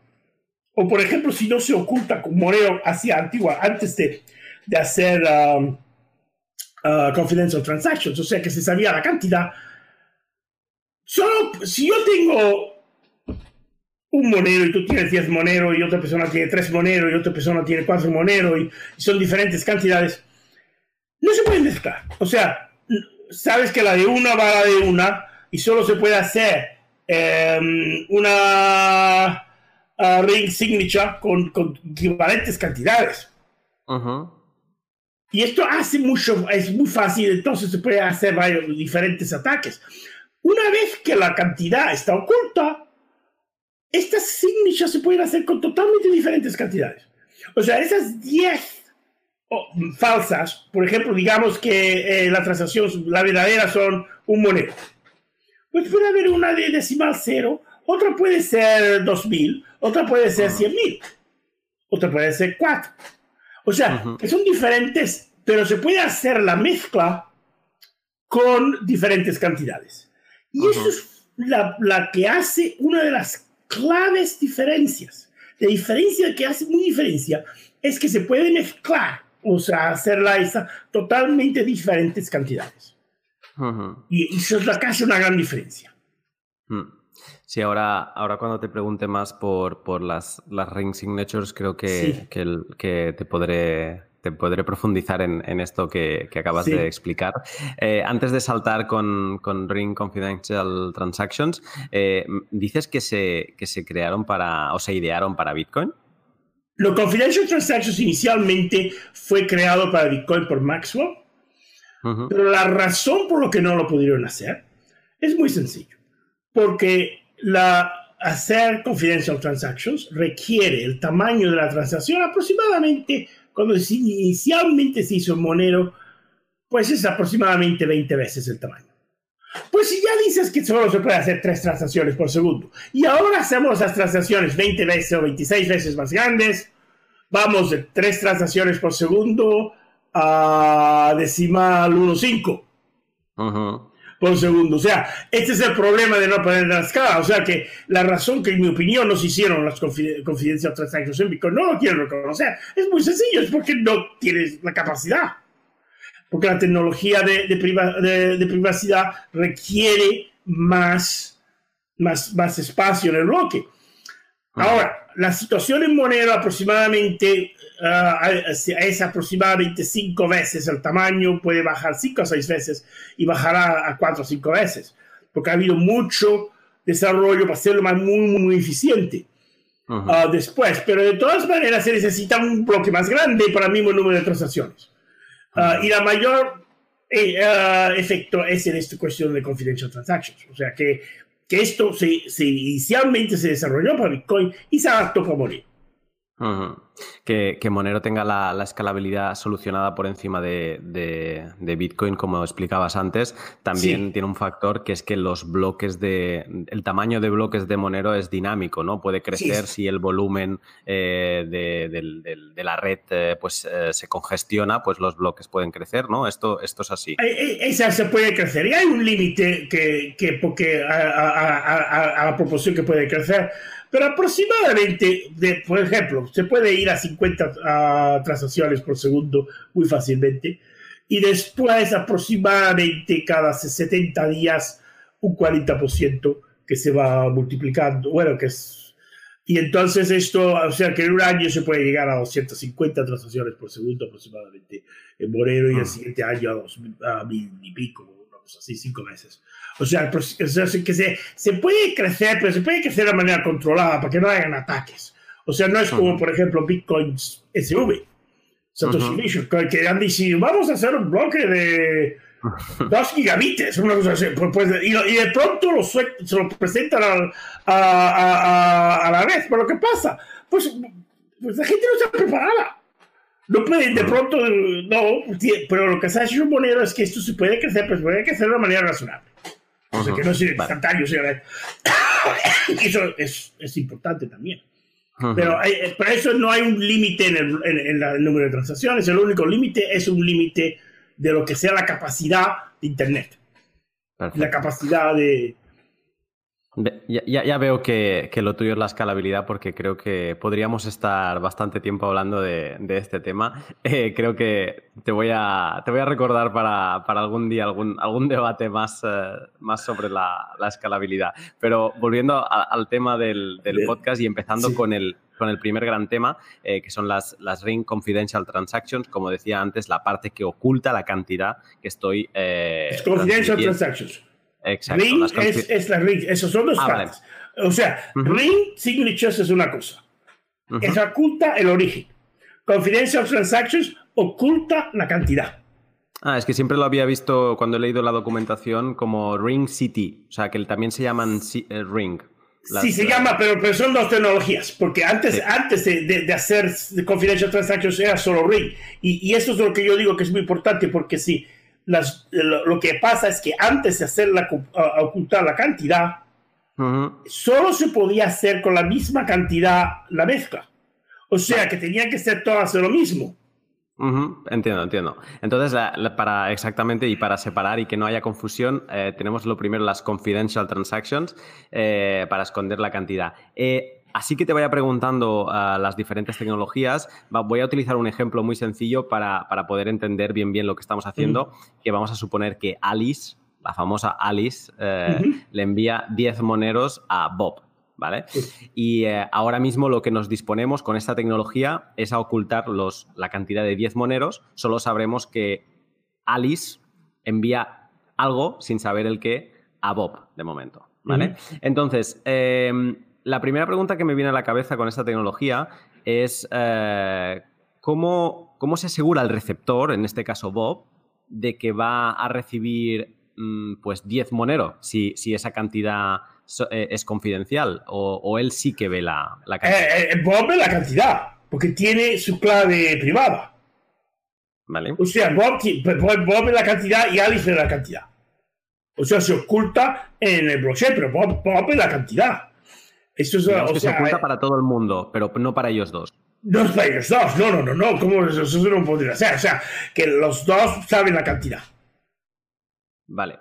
o por ejemplo, si no se oculta con monero hacia antigua, antes de, de hacer um, uh, confidential transactions, o sea que se sabía la cantidad, solo si yo tengo un monero y tú tienes 10 moneros y otra persona tiene 3 moneros y otra persona tiene 4 moneros y, son diferentes cantidades, no se pueden mezclar. O sea, sabes que la de una va a la de una y solo se puede hacer em, una ring signature con, equivalentes cantidades. Y esto hace mucho, es muy fácil, entonces se puede hacer varios diferentes ataques. Una vez que la cantidad está oculta, estas signatures se pueden hacer con totalmente diferentes cantidades. O sea, esas 10 falsas, por ejemplo, digamos que eh, la transacción, la verdadera son un monero. Pues puede haber una de decimal cero, otra puede ser 2000, otra puede ser 100.000, otra puede ser 4. O sea, que son diferentes, pero se puede hacer la mezcla con diferentes cantidades. Y eso es la, la que hace una de las claves diferencias. La diferencia que hace muy diferencia es que se puede mezclar, o sea, hacerla esa totalmente diferentes cantidades. Y eso es la que hace una gran diferencia. Sí, ahora, ahora cuando te pregunte más por, por las, las ring signatures, creo que, que, que, te podré te podré profundizar en, en esto que, que acabas de explicar. Eh, antes de saltar con, con Ring Confidential Transactions, eh, dices que se, que se crearon para, o se idearon para Bitcoin. Lo Confidential Transactions inicialmente fue creado para Bitcoin por Maxwell, pero la razón por la que no lo pudieron hacer es muy sencillo. Porque la, hacer Confidential Transactions requiere el tamaño de la transacción aproximadamente cuando inicialmente se hizo Monero, pues es aproximadamente 20 veces el tamaño. Pues si ya dices que solo se puede hacer tres transacciones por segundo y ahora hacemos las transacciones 20 veces o 26 veces más grandes, vamos de tres transacciones por segundo a decimal 1.5. Uh por segundo. O sea, este es el problema de no poner la escala. O sea que la razón que, en mi opinión, no se hicieron las confidencias transacciones en Bitcoin, no lo quiero reconocer, es muy sencillo, es porque no tienes la capacidad. Porque la tecnología de, de, privacidad requiere más, más, más espacio en el bloque. Ahora, la situación en Monero aproximadamente uh, es aproximadamente cinco veces el tamaño, puede bajar cinco o seis veces y bajará a cuatro o cinco veces, porque ha habido mucho desarrollo para hacerlo más muy, muy, eficiente. Ah, después, pero de todas maneras se necesita un bloque más grande para el mismo número de transacciones. Ah, y la mayor eh, efecto es en esta cuestión de confidential transactions. O sea que, que esto se, se, inicialmente se desarrolló para Bitcoin y se adaptó para morir que, Monero tenga la, escalabilidad solucionada por encima de, Bitcoin, como explicabas antes, también tiene un factor que es que los bloques de. El tamaño de bloques de Monero es dinámico, ¿no? Puede crecer si el volumen eh, de, la red eh, pues, eh, se congestiona, pues los bloques pueden crecer, ¿no? Esto, esto es así. Esa se puede crecer. Y hay un límite que, que, porque a, a la proporción que puede crecer. Pero aproximadamente, de, por ejemplo, se puede ir a 50 transacciones por segundo muy fácilmente. Y después, aproximadamente cada 70 días, un 40% que se va multiplicando. Bueno, que es. Y entonces esto, o sea que en un año se puede llegar a 250 transacciones por segundo aproximadamente en Monero y el siguiente año a, dos, a mil y pico, así, cinco meses. O sea, que se, se puede crecer, pero se puede crecer de manera controlada para que no hagan ataques. O sea, no es como, por ejemplo, Bitcoin SV, Satoshi uh que han dicho, vamos a hacer un bloque de dos gigabites, una cosa así. Pues, pues y, de pronto lo se lo presentan a, a, a, la vez. Pero ¿qué pasa? Pues, pues la gente no está preparada. No pueden de pronto, no, pero lo que se ha hecho Monero es que esto se puede crecer, pero se puede crecer de una manera razonable. O sea, que no es instantáneo, eso es, es importante también. Pero eh, para eso no hay un límite en, en, el número de transacciones, el único límite es un límite de lo que sea la capacidad de Internet. La capacidad de, ya, ya, veo que, que, lo tuyo es la escalabilidad porque creo que podríamos estar bastante tiempo hablando de, de este tema. Eh, creo que te voy a, te voy a recordar para, para algún día algún, algún debate más, eh, más sobre la, la, escalabilidad. Pero volviendo al tema del, del, podcast y empezando con, el, con el primer gran tema, eh, que son las, las Ring Confidential Transactions, como decía antes, la parte que oculta la cantidad que estoy... confidential Transactions. Exacto. Ring es, la ring, esos son los ah, O sea, ring signatures es una cosa. Eso oculta el origen. Confidential transactions oculta la cantidad. Ah, es que siempre lo había visto cuando he leído la documentación como Ring City, o sea, que también se llaman eh, Ring. sí, se llama, pero, pero, son dos tecnologías, porque antes, antes de, de, hacer Confidential Transactions era solo Ring. Y, y, eso es lo que yo digo que es muy importante, porque si lo, que pasa es que antes de hacer la, ocultar la cantidad, solo se podía hacer con la misma cantidad la mezcla. O sea, que tenía que ser todas lo mismo. Entiendo, entiendo. Entonces, para exactamente y para separar y que no haya confusión, eh, tenemos lo primero las confidential transactions eh, para esconder la cantidad. Eh, Así que te vaya preguntando a las diferentes tecnologías. voy a utilizar un ejemplo muy sencillo para, poder entender bien bien lo que estamos haciendo, que vamos a suponer que Alice, la famosa Alice, eh, le envía 10 moneros a Bob. ¿Vale? Y eh, ahora mismo lo que nos disponemos con esta tecnología es a ocultar los, la cantidad de 10 moneros. Solo sabremos que Alice envía algo sin saber el qué a Bob de momento. ¿Vale? Entonces, em, la primera pregunta que me viene a la cabeza con esta tecnología es eh, ¿cómo, se asegura el receptor, en este caso Bob, de que va a recibir mm, pues 10 moneros si, si esa cantidad eh, es confidencial o, él sí que ve la, cantidad? Eh, Bob ve la cantidad porque tiene su clave privada. Vale. O sea, Bob, Bob, ve la cantidad y Alice ve la cantidad. O sea, se oculta en el blockchain, pero Bob, Bob ve la cantidad. Eso es, o que se oculta eh, para todo el mundo, pero no para ellos dos. No es para ellos dos, no, no, no, no, ¿cómo eso, eso no podría ser? O sea, que los dos saben la cantidad. Vale.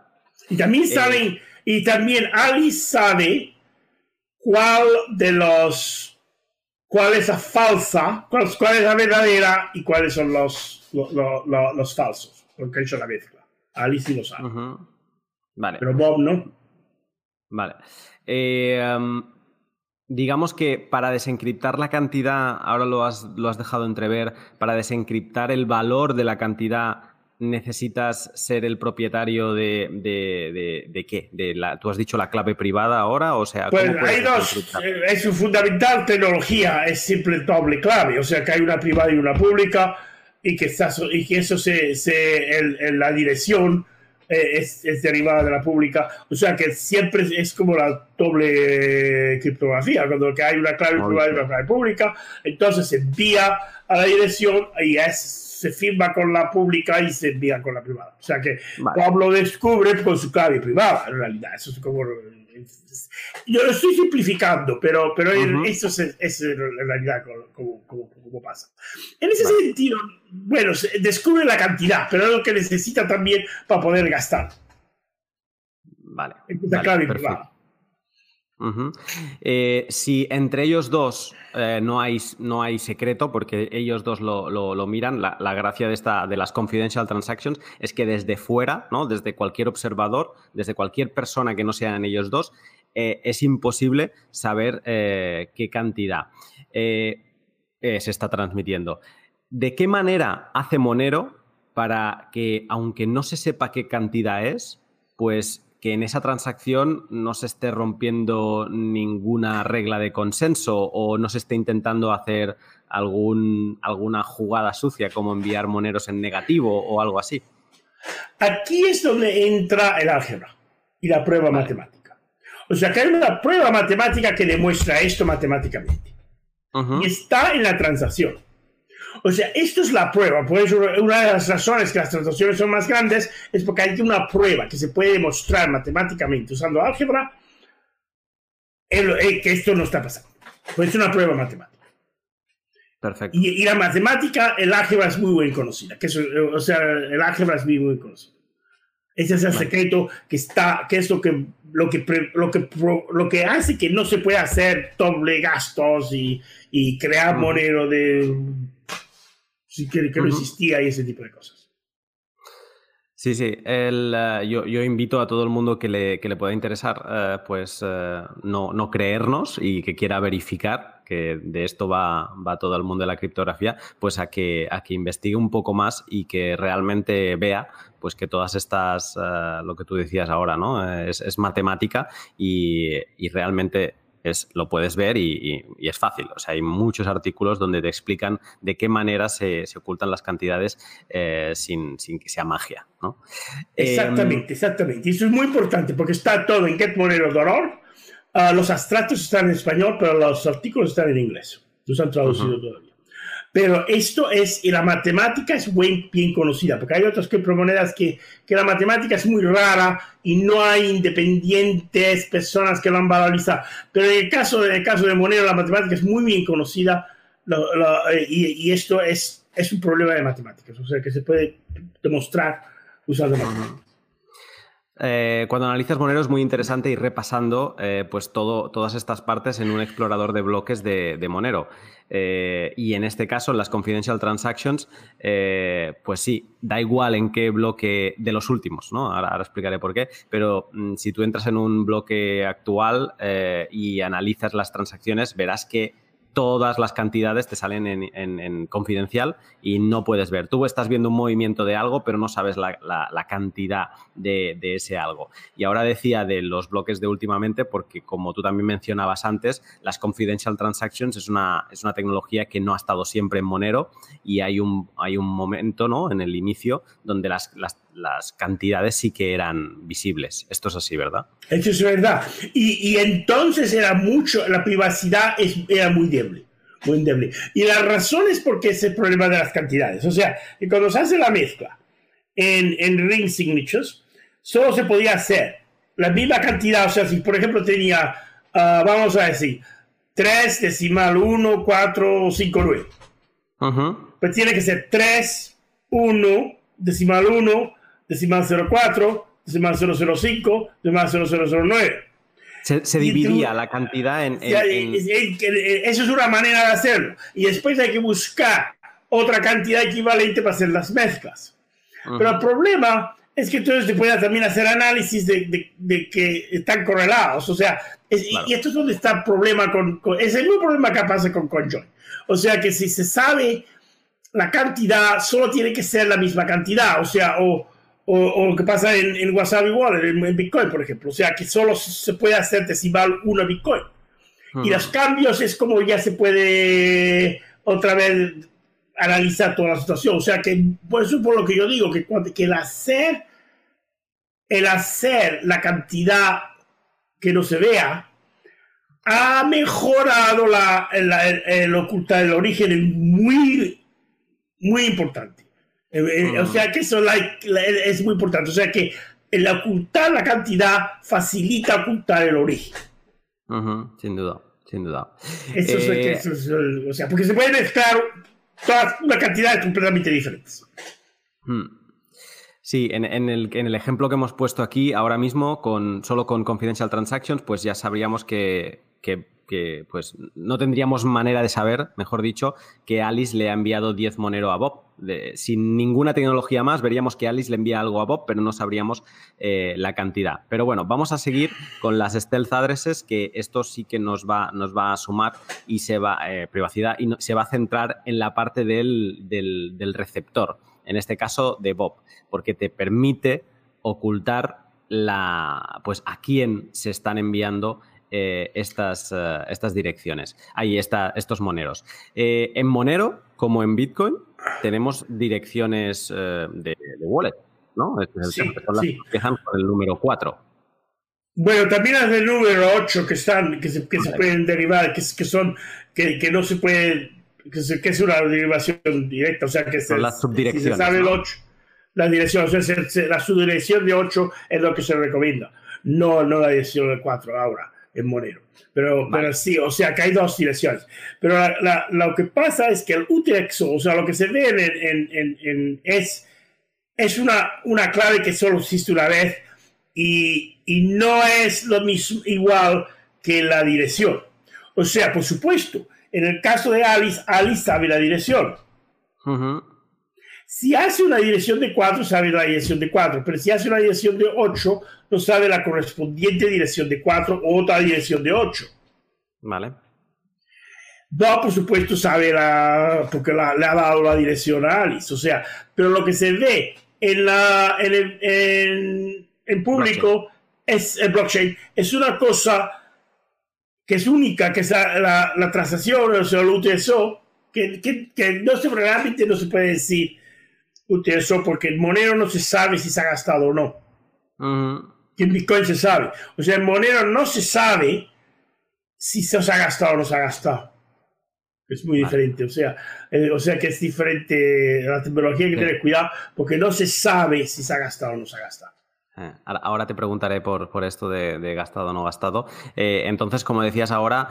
Y también eh, saben, y también Alice sabe cuál de los, cuál es la falsa, cuál, es la verdadera y cuáles son los, los, los, falsos, porque ha hecho la mezcla. Alice sí lo sabe. Vale. Pero Bob no. Vale. Eh, Digamos que para desencriptar la cantidad, ahora lo has, lo has dejado entrever, para desencriptar el valor de la cantidad necesitas ser el propietario de, de, de, qué? De la, ¿Tú has dicho la clave privada ahora? O sea, pues hay dos. Eh, es fundamental tecnología, es simple doble clave. O sea, que hay una privada y una pública y que, y que eso se, se en la dirección eh, es, derivada de la pública. O sea que siempre es como la doble criptografía, cuando que hay una clave privada y una clave pública, entonces se envía a la dirección y es, se firma con la pública y se envía con la privada. O sea que Pablo descubre con su clave privada, en realidad. Eso es como yo lo estoy simplificando, pero, pero eso es, es, en realidad como, como, como pasa. En ese sentido, bueno, descubre la cantidad, pero es lo que necesita también para poder gastar. Vale. vale eh, si entre ellos dos eh, no, hay, no hay secreto, porque ellos dos lo, lo, miran, la, la, gracia de, esta, de las confidential transactions es que desde fuera, ¿no? desde cualquier observador, desde cualquier persona que no sean ellos dos, eh, es imposible saber qué cantidad se está transmitiendo. ¿De qué manera hace Monero para que, aunque no se sepa qué cantidad es, pues que en esa transacción no se esté rompiendo ninguna regla de consenso o no se esté intentando hacer algún, alguna jugada sucia como enviar moneros en negativo o algo así. Aquí es donde entra el álgebra y la prueba matemática. O sea, que hay una prueba matemática que demuestra esto matemáticamente. Y está en la transacción. O sea, esto es la prueba. Por eso, una de las razones que las transacciones son más grandes es porque hay una prueba que se puede demostrar matemáticamente usando álgebra eh, que esto no está pasando. Pues es una prueba matemática. Perfecto. Y, la matemática, el álgebra es muy bien conocida. Que o sea, el álgebra es muy bien conocido. Ese es el secreto que está, que es lo que, lo que, lo que, lo que hace que no se pueda hacer doble gastos y, y crear monero de si que, que no existía y ese tipo de cosas. Sí, sí. Eh, yo, invito a todo el mundo que le, que le pueda interesar, eh, pues eh, no, no, creernos y que quiera verificar que de esto va, va, todo el mundo de la criptografía, pues a que, a que investigue un poco más y que realmente vea pues que todas estas, lo que tú decías ahora, ¿no? Es, es matemática y, y realmente lo puedes ver y, es fácil. O sea, hay muchos artículos donde te explican de qué manera se, ocultan las cantidades eh, sin, que sea magia. ¿no? Exactamente, exactamente. Y eso es muy importante porque está todo en Get Monero Uh, los abstractos están en español, pero los artículos están en inglés. Los han traducido todavía. Pero esto es, y la matemática es bien, bien conocida, porque hay otras criptomonedas que, que la matemática es muy rara y no hay independientes personas que lo han valorizado. Pero en el caso, en el caso de Monero, la matemática es muy bien conocida eh, y, esto es, es un problema de matemáticas, o sea, que se puede demostrar usando matemáticas. Eh, cuando analizas Monero es muy interesante ir repasando eh, pues todas estas partes en un explorador de bloques de, Monero. Eh, y en este caso, en las confidential transactions, pues sí, da igual en qué bloque de los últimos, ¿no? Ahora, explicaré por qué, pero mm, si tú entras en un bloque actual y analizas las transacciones, verás que todas las cantidades te salen en, confidencial y no puedes ver. Tú estás viendo un movimiento de algo, pero no sabes la, cantidad de, ese algo. Y ahora decía de los bloques de últimamente, porque como tú también mencionabas antes, las confidential transactions es una, es una tecnología que no ha estado siempre en Monero y hay un, hay un momento ¿no? en el inicio donde las, las, cantidades sí que eran visibles. Esto es así, ¿verdad? Esto es verdad. Y, entonces era mucho, la privacidad era muy débil muy endeble. Y la razón es porque es el problema de las cantidades. O sea, que cuando se hace la mezcla en, en ring signatures, solo se podía hacer la misma cantidad. O sea, si por ejemplo tenía, ah, vamos a decir, 3 decimal 1, 4, 5, 9. Pues tiene que ser 3, 1, decimal 1, decimal 04, decimal 005, decimal 0009. Se, dividía la cantidad en, Eso es una manera de hacerlo. Y después hay que buscar otra cantidad equivalente para hacer las mezclas. Pero el problema es que entonces se puede también hacer análisis de, de, que están correlados. O sea, y esto es donde está el problema con, Es el mismo problema que pasa con CoinJoin. O sea, que si se sabe la cantidad, solo tiene que ser la misma cantidad. O sea, o o, lo que pasa en, en WhatsApp igual, en, Bitcoin, por ejemplo. O sea, que solo se puede hacer decimal uno Bitcoin. Y los cambios es como ya se puede otra vez analizar toda la situación. O sea, que por eso por lo que yo digo, que, que el hacer, el hacer la cantidad que no se vea, ha mejorado la, el, el ocultar el origen muy, muy importante. Eh, eh, o sea que eso es muy importante. O sea que el ocultar la cantidad facilita ocultar el origen. sin duda, sin duda. Eso, es, eh, o sea, porque se puede mezclar todas una cantidad completamente diferentes. Hmm. Sí, en, el, en, el, ejemplo que hemos puesto aquí, ahora mismo, con, solo con Confidential Transactions, pues ya sabríamos que, que que, pues no tendríamos manera de saber, mejor dicho, que Alice le ha enviado 10 Monero a Bob. sin ninguna tecnología más, veríamos que Alice le envía algo a Bob, pero no sabríamos eh, la cantidad. Pero bueno, vamos a seguir con las stealth addresses, que esto sí que nos va, nos va a sumar y se va, eh, privacidad, y se va a centrar en la parte del, del receptor, en este caso de Bob, porque te permite ocultar la, pues a quién se están enviando eh, estas, eh, estas direcciones. Ahí está, estos moneros. Eh, en Monero, como en Bitcoin, tenemos direcciones de, wallet, ¿no? Es el sí, sí. empiezan con el número 4. Bueno, también hay el número 8 que están, que se, que se pueden derivar, que, que son, que, que, no se puede, que, que, es una derivación directa, o sea que son las subdirecciones. Si se sabe el 8, la dirección, o sea, la subdirección de 8 es lo que se recomienda, no, no la dirección de 4 ahora en Monero. Pero, pero sí, o sea, que hay dos direcciones. Pero lo que pasa es que el UTXO, o sea, lo que se ve en, en, en, es, es una, una clave que solo existe una vez y, y, no es lo mismo igual que la dirección. O sea, por supuesto, en el caso de Alice, Alice sabe la dirección. Si hace una dirección de 4, sabe la dirección de 4, pero si hace una dirección de 8, no sabe la correspondiente dirección de 4 o otra dirección de 8. Vale. No, por supuesto, sabe la, porque le ha dado la dirección a Alice. O sea, pero lo que se ve en, la, en, en, en público es el blockchain. Es una cosa que es única, que es la, la, transacción, o sea, lo utilizó, que, que, que no se, realmente no se puede decir utilizó porque el Monero no se sabe si se ha gastado o no. Que en Bitcoin se sabe. O sea, en Monero no se sabe si se ha gastado o no se ha gastado. Es muy diferente. O sea, eh, o sea que es diferente. La tecnología hay que tener cuidado porque no se sabe si se ha gastado o no se ha gastado. Eh, ahora te preguntaré por, por esto de, gastado o no gastado. Eh, entonces, como decías ahora,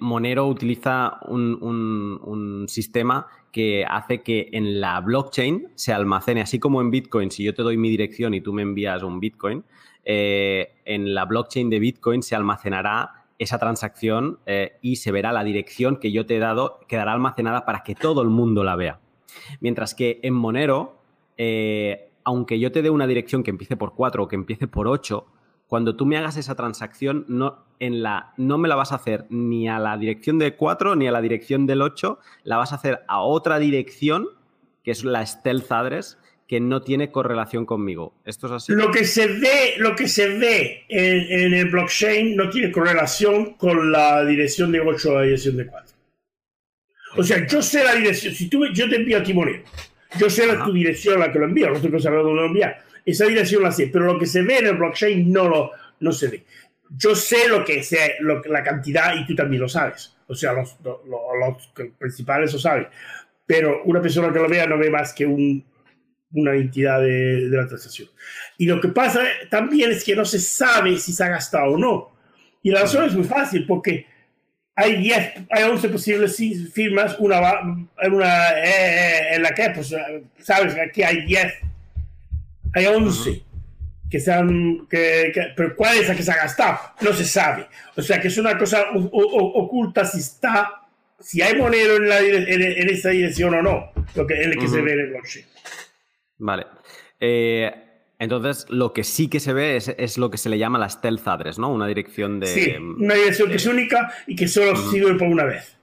Monero utiliza un, un, un sistema que hace que en la blockchain se almacene, así como en Bitcoin, si yo te doy mi dirección y tú me envías un Bitcoin, eh, en la blockchain de Bitcoin se almacenará esa transacción eh, y se verá la dirección que yo te he dado, quedará almacenada para que todo el mundo la vea. Mientras que en Monero, eh, aunque yo te dé una dirección que empiece por 4 o que empiece por 8, cuando tú me hagas esa transacción, no, en la, no me la vas a hacer ni a la dirección de 4 ni a la dirección del 8, la vas a hacer a otra dirección, que es la stealth address, que no tiene correlación conmigo. ¿Esto es así? Lo que se ve, lo que se ve en, el blockchain no tiene correlación con la dirección de 8 o la dirección de 4. O sea, yo sé la dirección. Si tú, yo te envío a ti yo sé la, tu dirección a la que lo envío, no estoy pensando dónde lo enviar esa dirección la sé, pero lo que se ve en el blockchain no, lo, no se ve. Yo sé lo que sea, lo, la cantidad y tú también lo sabes. O sea, los, los, principales lo saben. Pero una persona que lo vea no ve más que un, una entidad de, de, la transacción. Y lo que pasa también es que no se sabe si se ha gastado o no. Y la razón es muy fácil, porque hay 10, hay 11 posibles firmas, una, una eh, eh, en la que, pues, sabes, aquí hay 10 hay 11 que se han. Que, pero ¿cuál es la que se ha gastado? No se sabe. O sea que es una cosa oculta si está. Si hay monero en, la, en, esa dirección o no. Lo que, en el que se ve en el blockchain. Vale. Eh, entonces, lo que sí que se ve es, es, lo que se le llama la stealth address, ¿no? Una dirección de. Sí, una dirección que es única y que solo sirve por una vez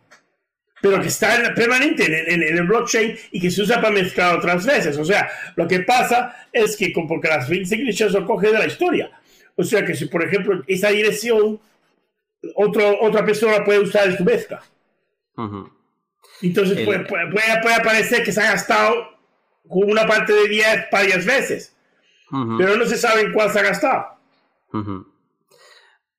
pero que está permanente en, el blockchain y que se usa para mezclar otras veces. O sea, lo que pasa es que porque las ring signatures lo coge de la historia. O sea, que si por ejemplo esa dirección, otro, otra persona puede usar en su mezcla. Entonces puede, puede, aparecer que se ha gastado con una parte de 10 varias veces, pero no se sabe en cuál se ha gastado.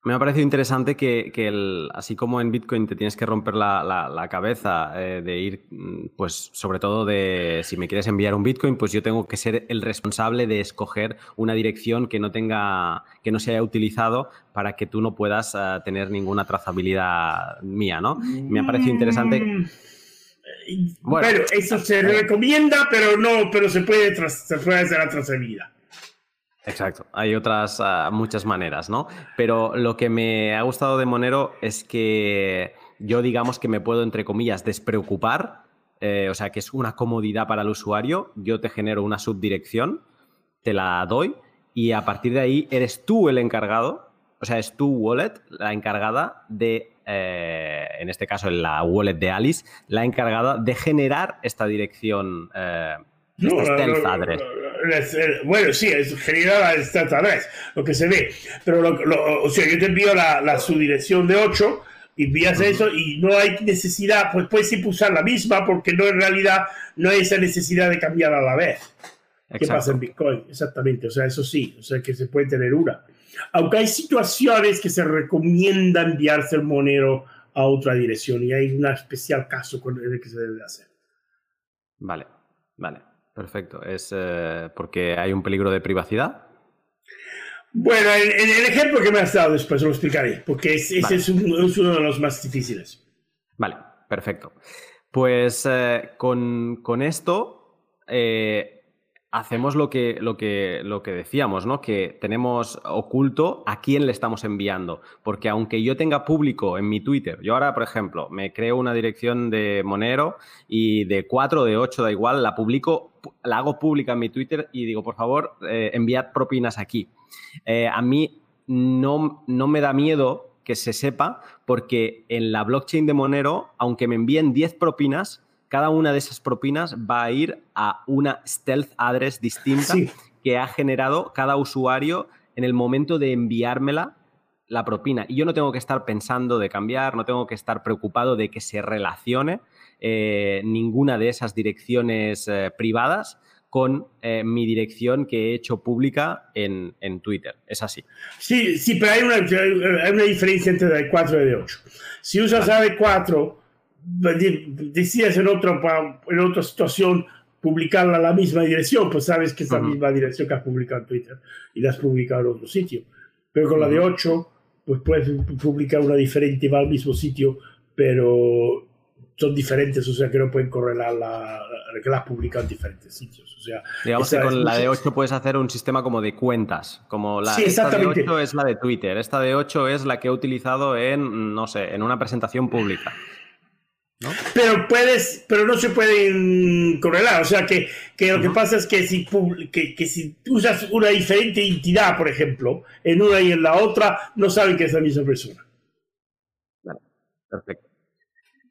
Me ha parecido interesante que, el, así como en Bitcoin te tienes que romper la, cabeza eh, de ir, mm, pues sobre todo de si me quieres enviar un Bitcoin, pues yo tengo que ser el responsable de escoger una dirección que no tenga, que no se haya utilizado para que tú no puedas eh, tener ninguna trazabilidad mía, ¿no? Me ha parecido interesante. Mm. Bueno, eso se recomienda, pero no, pero se puede, se puede hacer la trazabilidad. Exacto, hay otras ah, muchas maneras, ¿no? Pero lo que me ha gustado de Monero es que yo digamos que me puedo, entre comillas, despreocupar, eh, o sea, que es una comodidad para el usuario, yo te genero una subdirección, te la doy y a partir de ahí eres tú el encargado, o sea, es tu wallet la encargada de, eh, en este caso la wallet de Alice, la encargada de generar esta dirección, eh, stealth address. Eh, bueno, sí, es generada vez, lo que se ve. Pero, o sea, yo te envío la, la subdirección de 8 y envías eso y no hay necesidad, pues puedes usar la misma porque no en realidad no hay esa necesidad de cambiar a la vez. ¿Qué pasa en Bitcoin? Exactamente, o sea, eso sí, o sea, que se puede tener una. Aunque hay situaciones que se recomienda enviarse el monero a otra dirección y hay un especial caso con el que se debe hacer. Vale, vale. Perfecto. ¿Es eh, porque hay un peligro de privacidad? Bueno, el, el, ejemplo que me has dado después lo explicaré, porque ese es, uno de los más difíciles. Vale, perfecto. Pues eh, con, con, esto eh, hacemos lo que, lo, que, lo que decíamos, ¿no? Que tenemos oculto a quién le estamos enviando. Porque aunque yo tenga público en mi Twitter, yo ahora, por ejemplo, me creo una dirección de Monero y de 4 o de 8, da igual, la publico, la hago pública en mi Twitter y digo, por favor, eh, enviad propinas aquí. Eh, a mí no, no me da miedo que se sepa porque en la blockchain de Monero, aunque me envíen 10 propinas, cada una de esas propinas va a ir a una stealth address distinta que ha generado cada usuario en el momento de enviármela la propina. Y yo no tengo que estar pensando de cambiar, no tengo que estar preocupado de que se relacione eh, ninguna de esas direcciones eh, privadas con eh, mi dirección que he hecho pública en, Twitter. Es así. Sí, sí, pero hay una, hay una diferencia entre la 4 y la 8. Si usas la 4 decías en, otro, en otra situación publicarla a la misma dirección, pues sabes que es la misma dirección que has publicado en Twitter y la has publicado en otro sitio. Pero con la de 8, pues puedes publicar una diferente, va al mismo sitio, pero son diferentes, o sea que no pueden correlar la, que la has publicado en diferentes sitios. O sea, Digamos que con la de 8 puedes hacer un sistema como de cuentas, como la esta de 8 es la de Twitter, esta de 8 es la que he utilizado en, no sé, en una presentación pública. Pero puedes, pero no se pueden correlar. O sea que, que lo que pasa es que si, que, que, si usas una diferente entidad, por ejemplo, en una y en la otra, no saben que es la misma persona. perfecto.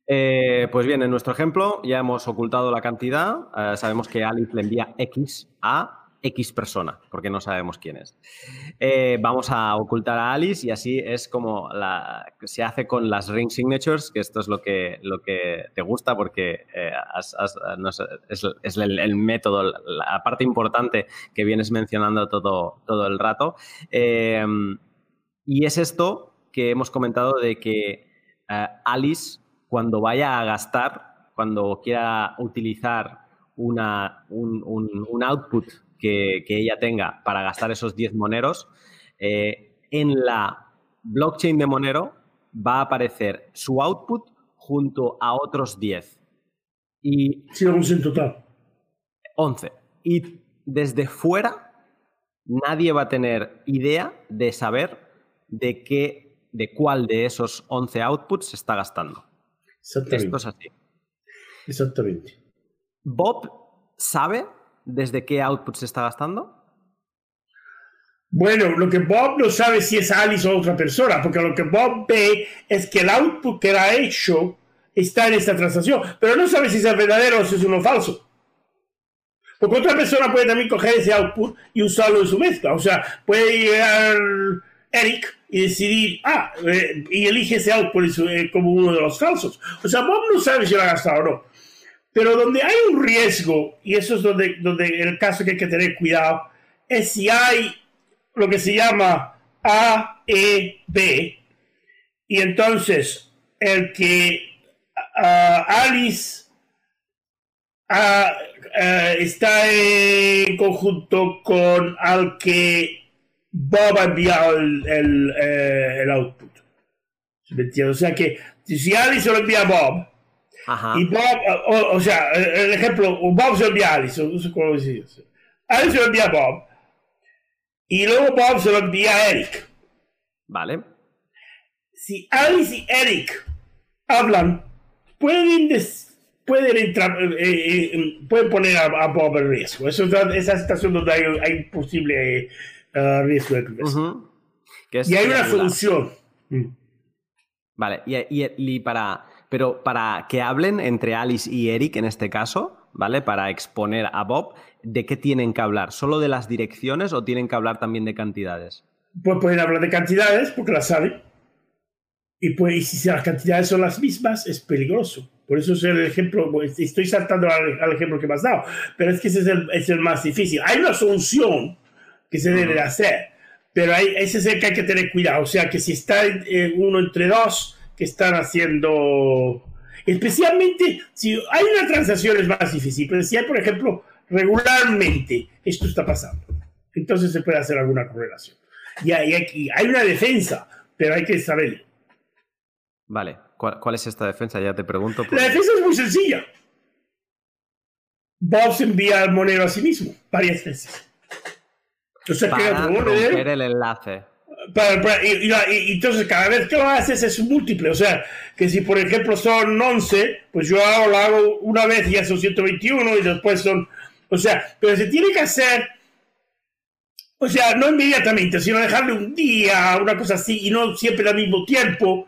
Eh, pues bien, en nuestro ejemplo ya hemos ocultado la cantidad. Eh, sabemos que Alice le envía X a X persona, porque no sabemos quién es. Eh, vamos a ocultar a Alice y así es como se hace con las ring signatures, que esto es lo que, te gusta porque eh, es, el, método, la parte importante que vienes mencionando todo, todo el rato. Em, y es esto que hemos comentado de que eh, Alice, cuando vaya a gastar, cuando quiera utilizar una, un, un output que, ella tenga para gastar esos 10 moneros, eh, en la blockchain de Monero va a aparecer su output junto a otros 10. Y sí, 11 en total. 11. Y desde fuera nadie va a tener idea de saber de qué, de cuál de esos 11 outputs se está gastando. Exactamente. Esto es así. Exactamente. Bob sabe desde qué output se está gastando? Bueno, lo que Bob no sabe si es Alice o otra persona, porque lo que Bob ve es que el output que ha hecho está en esta transacción, pero no sabe si es verdadero o si es uno falso. Porque otra persona puede también coger ese output y usarlo en su mezcla. O sea, puede llegar Eric y decidir, ah, eh, y elige ese output eh, como uno de los falsos. O sea, Bob no sabe si lo ha gastado o no. Pero donde hay un riesgo, y eso es donde, donde el caso que hay que tener cuidado, es si hay lo que se llama A, E, B, y entonces el que Alice está en conjunto con al que Bob ha enviado el, el, eh, el output. O sea que si Alice lo envía a Bob, y Bob, o, sea, el ejemplo, Bob se envía a Alice, no sé cómo decir. Alice se envía a Bob. Y luego Bob se lo envía a Eric. Vale. Si Alice y Eric hablan, pueden, pueden entrar, eh, eh, eh, pueden poner a, Bob en riesgo. Eso es esa situación donde hay, hay posible riesgo de y hay una solución. Mm. Vale, y, y, para, pero para que hablen entre Alice y Eric en este caso, ¿vale? Para exponer a Bob, ¿de qué tienen que hablar? ¿Solo de las direcciones o tienen que hablar también de cantidades? Pues pueden hablar de cantidades porque las saben. Y, pues, si las cantidades son las mismas, es peligroso. Por eso es el ejemplo, pues, estoy saltando al, ejemplo que me has dado, pero es que ese es el, es el más difícil. Hay una solución que se debe hacer, pero hay, ese es el que hay que tener cuidado. O sea, que si está uno entre dos que están haciendo, especialmente si hay una transacción es más difícil, pero si hay, por ejemplo, regularmente esto está pasando, entonces se puede hacer alguna correlación. Y hay, hay, hay una defensa, pero hay que saberlo. Vale, ¿Cuál, es esta defensa? Ya te pregunto. La defensa es muy sencilla. Bob se envía al monero a sí mismo varias veces. Entonces, para romper el enlace. Y, entonces cada vez que lo haces es múltiple. O sea, que si por ejemplo son 11, pues yo hago, lo hago una vez y ya son 121 y después son... O sea, pero se tiene que hacer... O sea, no inmediatamente, sino dejarle un día, una cosa así, y no siempre al mismo tiempo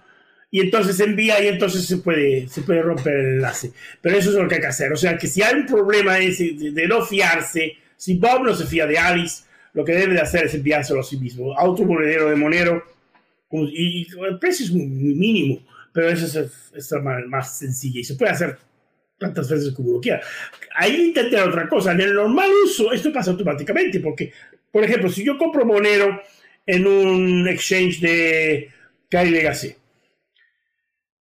y entonces envía y entonces se puede, se puede romper el enlace. Pero eso es lo que hay que hacer. O sea, que si hay un problema ese de, no fiarse, si Bob no se fía de Alice, lo que debe de hacer es enviárselo a sí mismo. A otro monedero de Monero, y, el precio es muy, mínimo, pero eso es, la más, más sencilla y se puede hacer tantas veces como uno quiera. Ahí intentar otra cosa. En el normal uso, esto pasa automáticamente, porque, por ejemplo, si yo compro Monero en un exchange de Cali Legacy,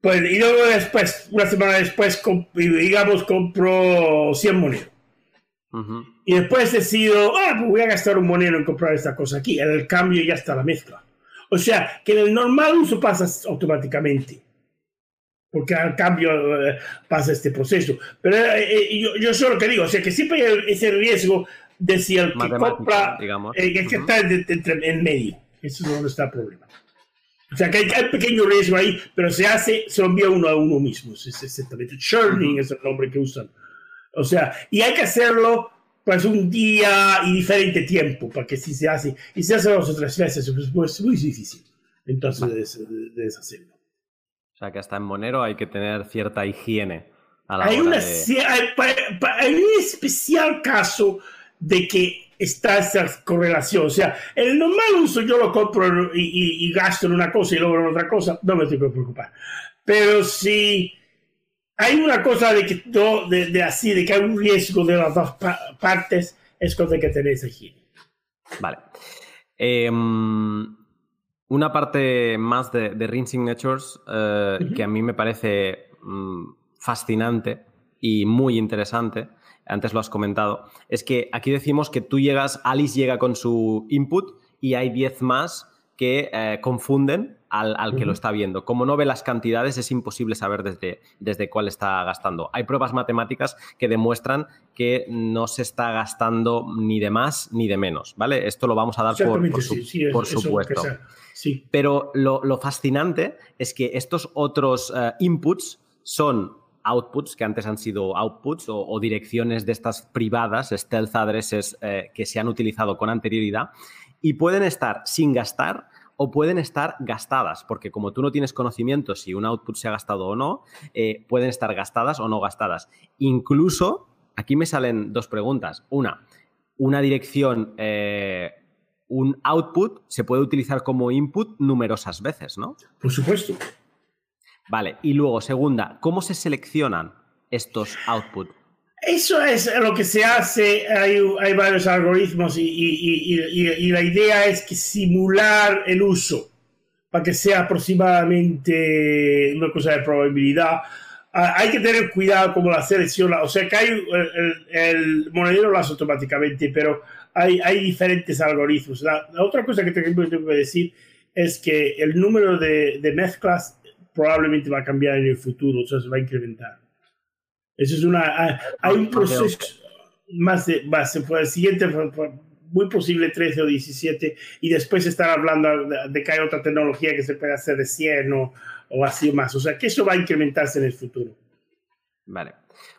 pues, y luego después, una semana después, digamos, compro 100 monedas. Y después decido, ah, pues voy a gastar un monero en comprar esta cosa aquí. En el cambio ya está la mezcla. O sea, que en el normal uso pasa automáticamente. Porque al cambio eh, pasa este proceso. Pero eh, eh, yo, yo solo que digo, o sea, que siempre hay ese riesgo de si el que compra, digamos. que está en, medio. Eso es donde está el problema. O sea que hay, pequeño riesgo ahí, pero se hace, se lo envía uno a uno mismo. Es exactamente. Churning es el nombre que usan. O sea, y hay que hacerlo pues un día y diferente tiempo, para que si se hace, y se hace dos o tres veces, pues, pues es muy difícil. Entonces, de, deshacerlo. O sea que hasta en Monero hay que tener cierta higiene. A la hay, una, hay, hay un especial caso de que está esa correlación. O sea, el normal uso yo lo compro y, gasto en una cosa y luego en otra cosa, no me tengo que preocupar. Pero si hay una cosa de que de, así, de que hay un riesgo de las dos partes, es cosa que tenéis aquí. Vale. Em, una parte más de, de Ring Signatures eh, que a mí me parece mm, fascinante y muy interesante antes lo has comentado, es que aquí decimos que tú llegas, Alice llega con su input y hay 10 más que eh, confunden al, que lo está viendo. Como no ve las cantidades, es imposible saber desde, desde cuál está gastando. Hay pruebas matemáticas que demuestran que no se está gastando ni de más ni de menos, ¿vale? Esto lo vamos a dar por, por, supuesto. Pero lo, fascinante es que estos otros eh, inputs son outputs que antes han sido outputs o, direcciones de estas privadas, stealth addresses eh, que se han utilizado con anterioridad y pueden estar sin gastar o pueden estar gastadas, porque como tú no tienes conocimiento si un output se ha gastado o no, eh, pueden estar gastadas o no gastadas. Incluso, aquí me salen dos preguntas. Una, una dirección, eh, un output se puede utilizar como input numerosas veces, ¿no? Por supuesto. Vale, y luego, segunda, ¿cómo se seleccionan estos outputs? Eso es lo que se hace, hay, hay varios algoritmos y, la idea es simular el uso para que sea aproximadamente una cosa de probabilidad. Ah, hay que tener cuidado como la selección, o sea que hay el, el, monedero lo hace automáticamente, pero hay, hay diferentes algoritmos. La, otra cosa que tengo, que decir es que el número de, de mezclas probablemente va a cambiar en el futuro, o sea, se va a incrementar. Eso es una. Hay un proceso más de. Más, el siguiente muy posible 13 o 17, y después estar hablando de, que hay otra tecnología que se puede hacer de 100 o, o así más. O sea, que eso va a incrementarse en el futuro. Vale.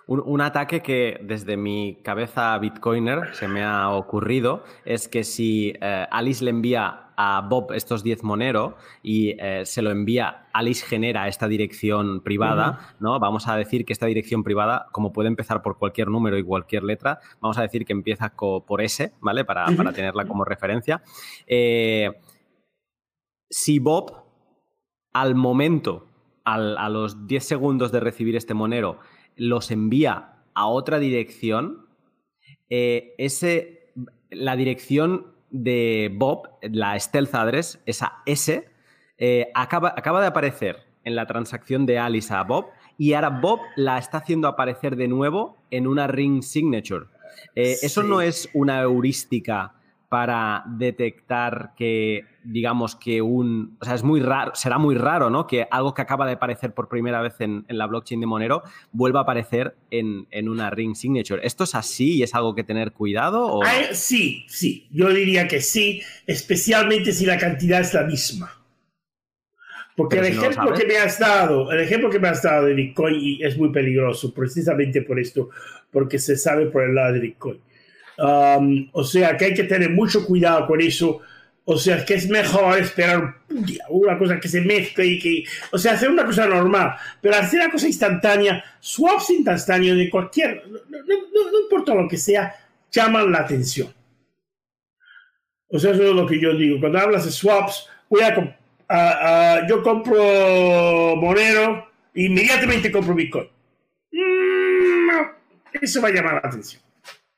Un, ataque que desde mi cabeza bitcoiner se me ha ocurrido es que si eh, Alice le envía a Bob estos 10 Monero y eh, se lo envía, Alice genera esta dirección privada, ¿no? Vamos a decir que esta dirección privada, como puede empezar por cualquier número y cualquier letra, vamos a decir que empieza por S, ¿vale? Para, tenerla como referencia. Eh, si Bob, al momento, a los 10 segundos de recibir este Monero, los envía a otra dirección, eh, ese, la dirección de Bob, la stealth address, esa S, eh, acaba, acaba de aparecer en la transacción de Alice a Bob y ahora Bob la está haciendo aparecer de nuevo en una ring signature. Eh, eso no es una heurística para detectar que, digamos, que un. O sea, es muy raro, será muy raro, ¿no? Que algo que acaba de aparecer por primera vez en, la blockchain de Monero vuelva a aparecer en, una ring signature. ¿Esto es así y es algo que tener cuidado? sí, sí. Yo diría que sí, especialmente si la cantidad es la misma. Porque el ejemplo que me has dado, el ejemplo que me has dado de Bitcoin es muy peligroso, precisamente por esto, porque se sabe por el lado de Bitcoin. Um, o sea que hay que tener mucho cuidado con eso. O sea que es mejor esperar una cosa que se mezcle y que. O sea, hacer una cosa normal. Pero hacer una cosa instantánea, swaps instantáneos de cualquier. No, importa lo que sea, llaman la atención. O sea, eso es lo que yo digo. Cuando hablas de swaps, voy a. yo compro Monero, inmediatamente compro Bitcoin. Mm, eso va a llamar la atención.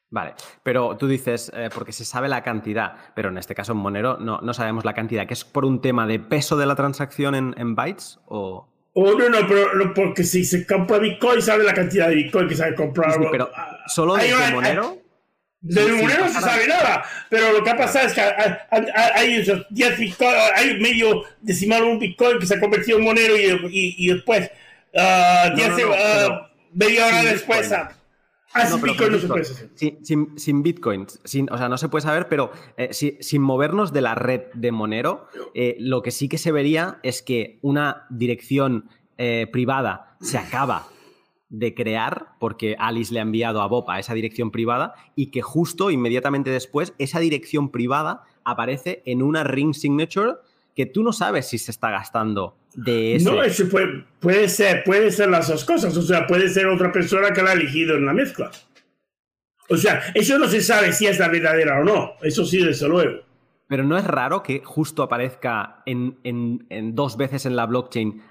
Vale, pero tú dices, eh, porque se sabe la cantidad, pero en este caso en Monero no, no sabemos la cantidad, ¿que es por un tema de peso de la transacción en, bytes o...? Oh, no, no, pero porque si se compra Bitcoin, sabe la cantidad de Bitcoin que se ha comprado. Sí, pero ¿solo de Monero? De Monero no se sabe nada, pero lo que ha pasado es que hay, 10 Bitcoin, hay medio decimal un Bitcoin que se ha convertido en Monero y, y, después, uh, 10, media hora después... Ah, sin Bitcoin no se puede Sin, Bitcoin, o sea, no se puede saber, pero eh, sin movernos de la red de Monero, eh, lo que sí que se vería es que una dirección eh, privada se acaba de crear porque Alice le ha enviado a Bob a esa dirección privada y que justo inmediatamente después esa dirección privada aparece en una ring signature que tú no sabes si se está gastando de ese. No, eso puede, puede, ser, puede ser las dos cosas. O sea, puede ser otra persona que la ha elegido en la mezcla. O sea, eso no se sabe si es la verdadera o no. Eso sí, desde luego. Pero no es raro que justo aparezca en, en, dos veces en la blockchain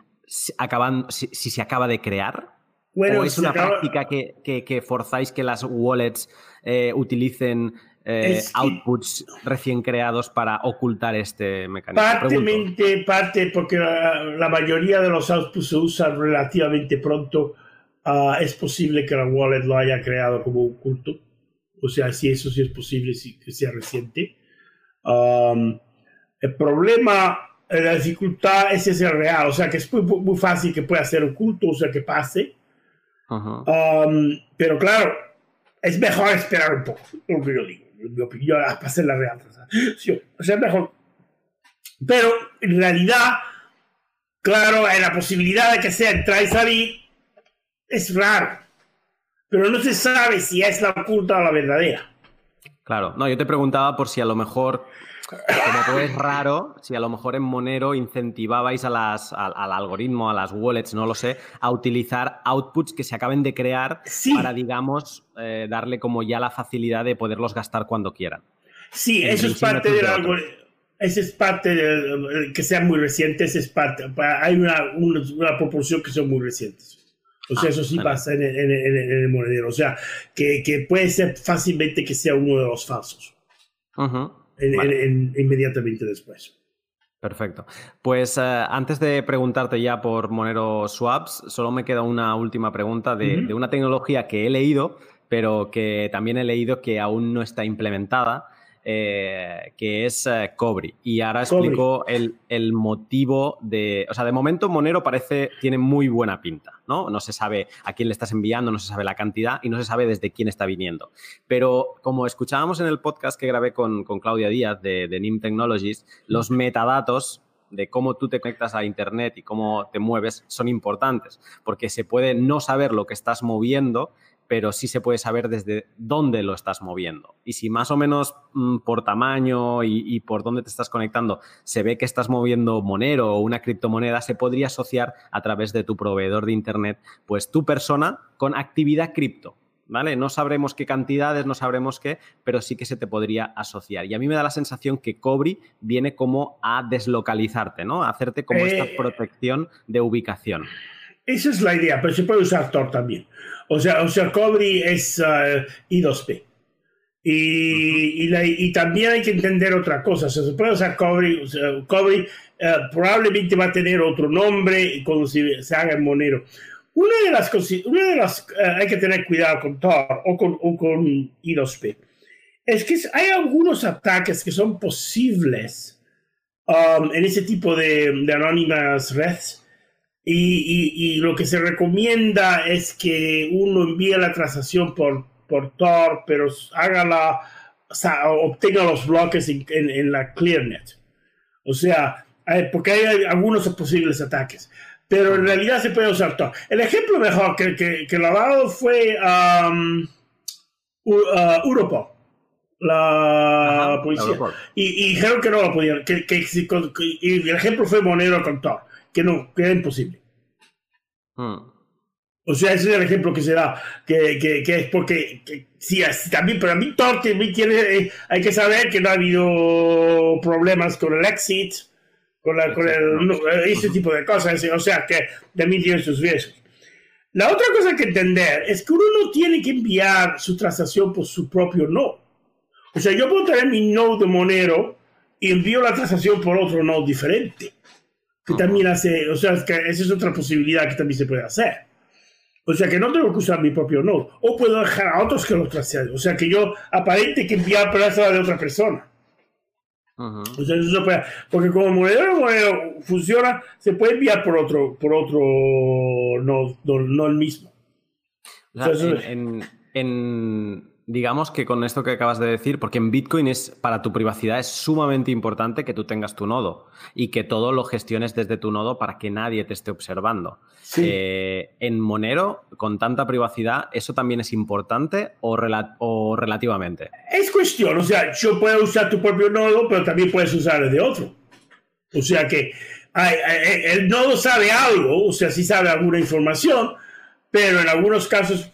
acaban, si, se acaba de crear. Bueno, ¿O es una práctica que, que, forzáis que las wallets eh, utilicen eh, outputs recién creados para ocultar este mecanismo? Partemente, parte porque la, mayoría de los outputs se usan relativamente pronto. Ah, es posible que la wallet lo haya creado como oculto. O sea, si eso sí es posible que sea reciente. Um, el problema, eh, la dificultad es ese real. O sea, que es muy, fácil que pueda ser oculto, o sea, que pase. Um, pero claro, es mejor esperar un poco, lo que yo digo mi opinión, a hacer la real O sea, mejor. Pero en realidad, claro, la posibilidad de que sea entrar y salir es raro. Pero no se sabe si es la oculta o la verdadera. Claro, no, yo te preguntaba por si a lo mejor como es raro, si a lo mejor en Monero incentivabais a las, al algoritmo, a las wallets, no lo sé, a utilizar outputs que se acaben de crear para, digamos, eh, darle como ya la facilidad de poderlos gastar cuando quieran. Sí, eso es parte del algoritmo. Esa es parte de que sean muy recientes, es parte. Hay una, una, proporción que son muy recientes. O sea, ah, eso sí pasa en el, en, el, monedero. O sea, que, que, puede ser fácilmente que sea uno de los falsos. Ajá inmediatamente después. Perfecto. Pues eh, antes de preguntarte ya por Monero Swaps, solo me queda una última pregunta de, una tecnología que he leído, pero que también he leído que aún no está implementada. Eh, que es eh, Cobri. Y ahora explico el, el, motivo de. O sea, de momento Monero parece, tiene muy buena pinta, ¿no? No se sabe a quién le estás enviando, no se sabe la cantidad y no se sabe desde quién está viniendo. Pero como escuchábamos en el podcast que grabé con, con Claudia Díaz de, de NIM Technologies, los metadatos de cómo tú te conectas a Internet y cómo te mueves son importantes, porque se puede no saber lo que estás moviendo, pero sí se puede saber desde dónde lo estás moviendo. Y si más o menos mm, por tamaño y, por dónde te estás conectando se ve que estás moviendo Monero o una criptomoneda, se podría asociar a través de tu proveedor de Internet, pues tu persona con actividad cripto. ¿Vale? No sabremos qué cantidades, no sabremos qué, pero sí que se te podría asociar. Y a mí me da la sensación que Cobri viene como a deslocalizarte, ¿no? A hacerte como esta eh, protección de ubicación. Esa es la idea, pero se puede usar Tor también. O sea, o sea Cobri es uh, I2P. Y, y, también hay que entender otra cosa. O sea, se puede usar Cobri. O sea, Cobri uh, probablemente va a tener otro nombre cuando se, se haga en Monero. Una de las cosas, una de las, uh, hay que tener cuidado con Tor o con, o con I2P, es que hay algunos ataques que son posibles um, en ese tipo de, de anónimas redes y, lo que se recomienda es que uno envíe la transacción por, por Tor, pero hágala, obtenga los bloques en, la ClearNet. O sea, porque hay algunos posibles ataques. Pero en realidad se puede usar Tor. El ejemplo mejor que, que, que lo ha dado fue um, uh, Europol la policía. Y, y, dijeron que no lo podían, que, que, y el ejemplo fue Monero con Tor que no, que era imposible. Hmm. O sea, ese es el ejemplo que se da, que, que, que es porque, sí, también, pero a mí tiene, eh, hay que saber que no ha habido problemas con el exit, con, la, con el, ese tipo de cosas, o sea, que también tiene sus riesgos. La otra cosa que entender es que uno no tiene que enviar su transacción por su propio no. O sea, yo puedo tener mi nodo de Monero y envío la transacción por otro nodo diferente que también hace, o sea, que esa es otra posibilidad que también se puede hacer. O sea, que no tengo que usar mi propio nodo. O puedo dejar a otros que lo traceen. O sea, que yo aparente que enviar plaza de otra persona. O sea, eso se puede. Porque como monedero, monedero funciona, se puede enviar por otro, por otro nodo, no, el mismo. en, en digamos que con esto que acabas de decir, porque en Bitcoin es para tu privacidad es sumamente importante que tú tengas tu nodo y que todo lo gestiones desde tu nodo para que nadie te esté observando. Eh, en Monero, con tanta privacidad, ¿eso también es importante o, o, relativamente? Es cuestión, o sea, yo puedo usar tu propio nodo, pero también puedes usar el de otro. O sea que el nodo sabe algo, o sea, sí sabe alguna información, pero en algunos casos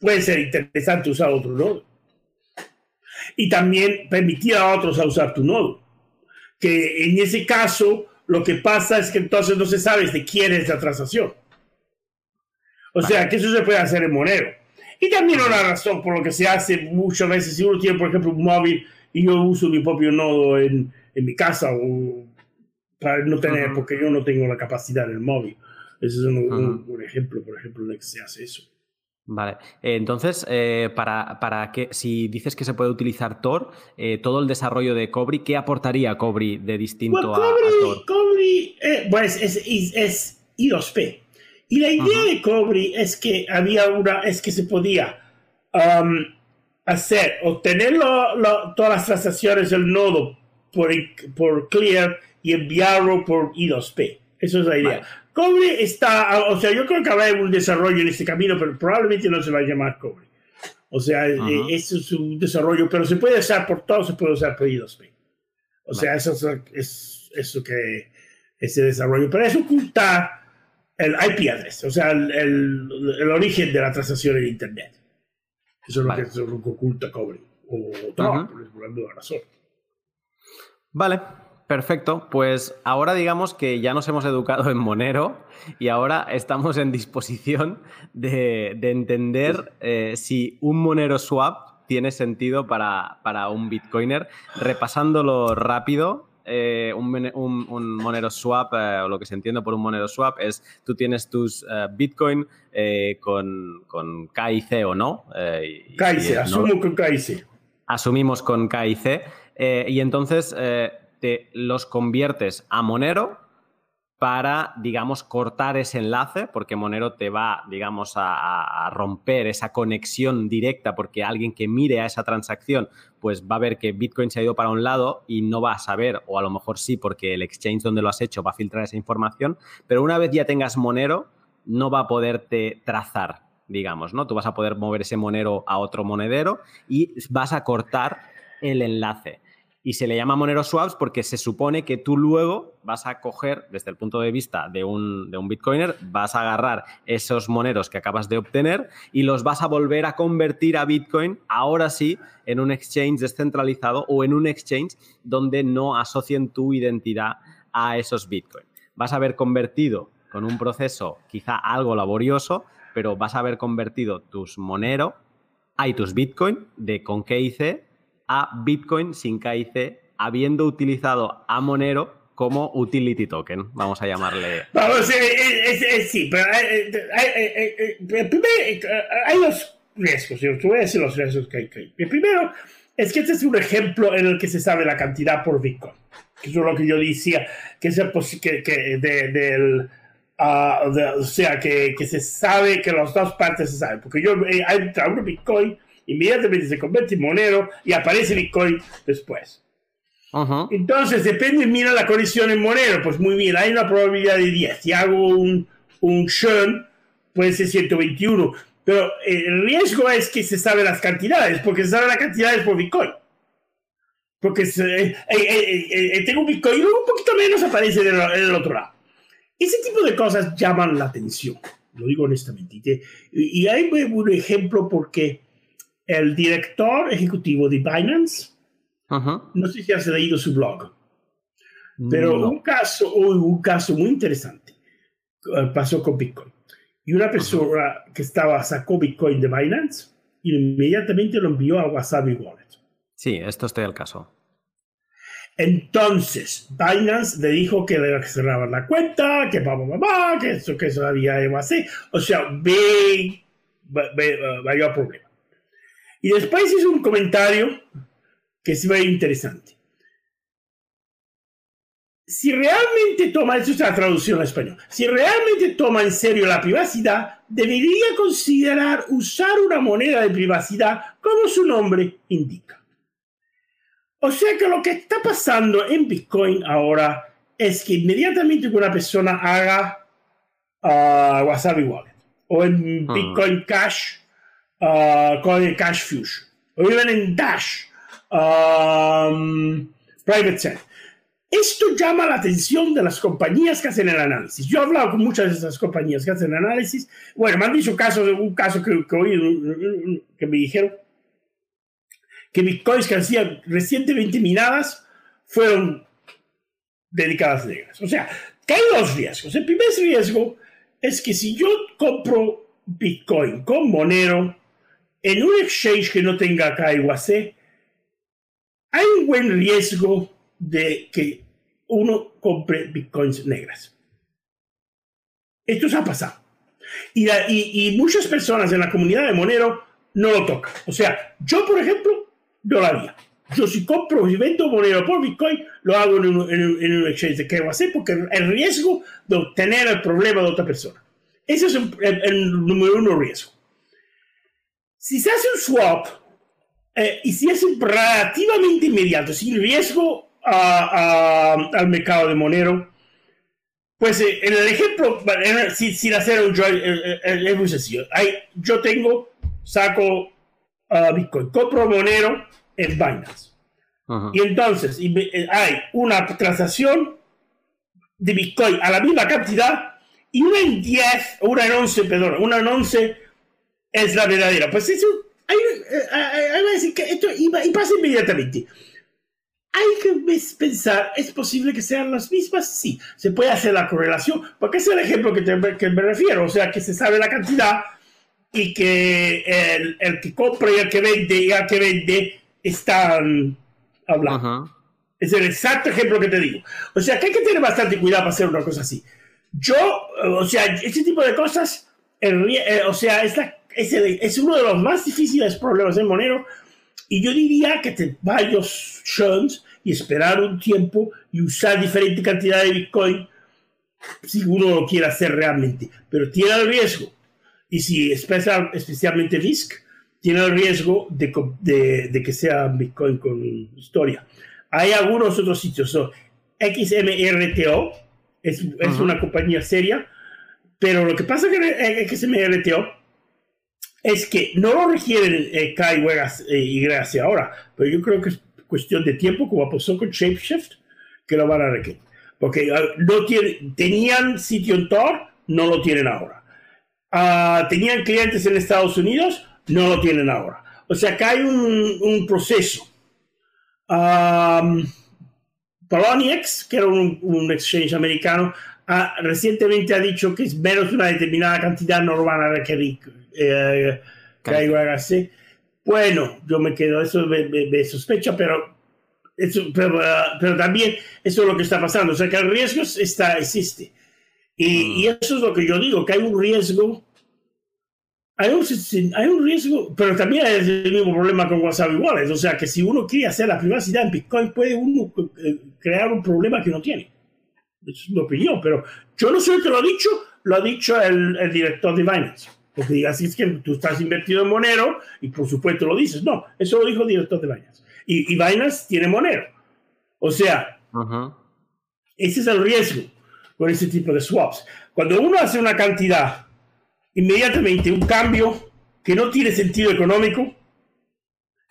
puede ser interesante usar otro nodo. Y también permitir a otros a usar tu nodo. Que en ese caso, lo que pasa es que entonces no se sabe de quién es la transacción. O sea, que eso se puede hacer en Monero. Y también una razón por lo que se hace muchas veces, si uno tiene, por ejemplo, un móvil y yo uso mi propio nodo en, en mi casa o para no tener, porque yo no tengo la capacidad del móvil. Ese es un, un ejemplo, por ejemplo, en el que se hace eso. Vale, entonces, eh, para, para que, si dices que se puede utilizar Tor, eh, todo el desarrollo de Cobri, ¿qué aportaría Cobri de distinto a, Tor? Cobri, eh, pues es, es, I2P. Y la idea de Cobri es que había una, es que se podía um, hacer, obtener todas las transacciones del nodo por, por Clear y enviarlo por I2P. Eso es la idea. Cobre está, o sea, yo creo que habrá un desarrollo en este camino, pero probablemente no se va a llamar cobre. O sea, uh es un desarrollo, pero se puede usar por todo, se puede usar por I2P. O sea, eso es eso que ese desarrollo, pero es ocultar el IP address, o sea, el, el, origen de la transacción en Internet. Eso es lo, que, es lo que oculta cobre. O todo, por alguna razón. Vale, Perfecto, pues ahora digamos que ya nos hemos educado en Monero y ahora estamos en disposición de, entender eh, si un Monero Swap tiene sentido para, un Bitcoiner. Repasándolo rápido, eh, un, Monero Swap, eh, o lo que se entiende por un Monero Swap, es tú tienes tus Bitcoin con, con KIC o no. KIC, asumo con KIC. Asumimos con KIC Eh, y entonces te los conviertes a Monero para, digamos, cortar ese enlace, porque Monero te va, digamos, a, romper esa conexión directa, porque alguien que mire a esa transacción, pues va a ver que Bitcoin se ha ido para un lado y no va a saber, o a lo mejor sí, porque el exchange donde lo has hecho va a filtrar esa información, pero una vez ya tengas Monero, no va a poderte trazar, digamos, ¿no? Tú vas a poder mover ese Monero a otro monedero y vas a cortar el enlace y se le llama Monero Swaps porque se supone que tú luego vas a coger, desde el punto de vista de un, de un Bitcoiner, vas a agarrar esos moneros que acabas de obtener y los vas a volver a convertir a Bitcoin, ahora sí, en un exchange descentralizado o en un exchange donde no asocien tu identidad a esos Bitcoin. Vas a haber convertido con un proceso quizá algo laborioso, pero vas a haber convertido tus Monero, hay tus Bitcoin de con KIC a Bitcoin sin KIC, habiendo utilizado a Monero como utility token, vamos a llamarle. Vamos, sí, pero hay dos riesgos, yo te voy a decir los riesgos que hay. El primero es que este es un ejemplo en el que se sabe la cantidad por Bitcoin, que es lo que yo decía, que es que, que del... Uh, o sea, que, que, se sabe que las dos partes se saben, porque yo eh, hay un Bitcoin inmediatamente se convierte en Monero y aparece Bitcoin después. Entonces, depende, mira la conexión en Monero, pues muy bien, hay una probabilidad de 10. Si hago un, un churn, puede ser 121. Pero el riesgo es que se sabe las cantidades, porque se sabe las cantidades por Bitcoin. Porque eh, eh, eh, tengo un Bitcoin y luego un poquito menos aparece en el, otro lado. Ese tipo de cosas llaman la atención, lo digo honestamente. Y, y hay un ejemplo porque el director ejecutivo de Binance. No sé si has leído su blog, pero un, caso, un caso muy interesante eh, pasó con Bitcoin. Y una persona que estaba sacó Bitcoin de Binance y inmediatamente lo envió a Wasabi Wallet. Sí, esto estoy al caso. Entonces, Binance le dijo que le cerraban la cuenta, que papá, que eso, que eso había así. O sea, ve, ve, ve, problema. Y después hizo un comentario que se ve interesante. Si realmente toma, esto es la traducción al español, si realmente toma en serio la privacidad, debería considerar usar una moneda de privacidad como su nombre indica. O sea que lo que está pasando en Bitcoin ahora es que inmediatamente que una persona haga uh, Wasabi Wallet o en ah. Bitcoin Cash uh, con el Cash Fusion, o even en Dash, um, Private Set. Esto llama la atención de las compañías que hacen el análisis. Yo he hablado con muchas de esas compañías que hacen análisis. Bueno, me han dicho casos, un caso que, que, que me dijeron que bitcoins que hacían recientemente minadas fueron dedicadas negras. O sea, que hay dos riesgos. El primer riesgo es que si yo compro bitcoin con Monero, en un exchange que no tenga KYC, hay un buen riesgo de que uno compre bitcoins negras. Esto se ha pasado. Y, y, muchas personas en la comunidad de Monero no lo tocan. O sea, yo, por ejemplo, no lo haría. Yo si compro, si vendo Monero por Bitcoin, lo hago en un, en un, exchange de KYC porque el riesgo de obtener el problema de otra persona. Ese es el número uno riesgo. Si se hace un swap eh, y si es relativamente inmediato, sin riesgo al mercado de Monero, pues eh, en el ejemplo, sin, hacer un join, eh, es muy sencillo. yo tengo, saco Bitcoin, compro Monero en Binance. Y entonces hay una transacción de Bitcoin a la misma cantidad y una en 10, una en 11, perdón, una en 11 es la verdadera. Pues eso, hay, hay, a decir que esto iba, y pasa inmediatamente. Hay que pensar, ¿es posible que sean las mismas? Sí, se puede hacer la correlación, porque es el ejemplo que, que me refiero, o sea, que se sabe la cantidad y que el, el que compra y el que vende y el que vende están hablando. Es el exacto ejemplo que te digo. O sea, que hay que tener bastante cuidado para hacer una cosa así. Yo, o sea, este tipo de cosas, el, eh, o sea, es la es, es, uno de los más difíciles problemas en Monero Y yo diría que te varios churns y esperar un tiempo y usar diferente cantidad de Bitcoin si uno lo quiere hacer realmente. Pero tiene el riesgo. Y si especial, especialmente BISC, tiene el riesgo de, de, que sea Bitcoin con historia. Hay algunos otros sitios. So, XMRTO es, es una compañía seria, pero lo que pasa con XMRTO es que no lo requieren eh, K y eh, ahora, pero yo creo que es cuestión de tiempo, como pasó con ShapeShift, que lo van a requerir. Porque ah, no tenían sitio en Tor, no lo tienen ahora. Ah, tenían clientes en Estados Unidos, no lo tienen ahora. O sea que hay un, proceso. Poloniex, que era un, exchange americano, recientemente ha dicho que menos de una determinada cantidad no lo van a requerir. Eh, bueno, yo me quedo, eso me, sospecha, pero, eso, pero, pero, también eso es lo que está pasando. O sea, que el riesgo está, existe. Y, y, mm. eso es lo que yo digo, que hay un riesgo. Hay un, hay un riesgo, pero también hay el mismo problema con WhatsApp iguales. O sea, que si uno quiere hacer la privacidad en Bitcoin, puede uno eh, crear un problema que no tiene. Es mi opinión, pero yo no soy el que lo ha dicho, lo ha dicho el, el director de Binance. Porque así es que tú estás invertido en Monero y por supuesto lo dices. No, eso lo dijo el director de Binance. Y, y Binance tiene Monero. O sea, ese es el riesgo con ese tipo de swaps. Cuando uno hace una cantidad, inmediatamente un cambio que no tiene sentido económico,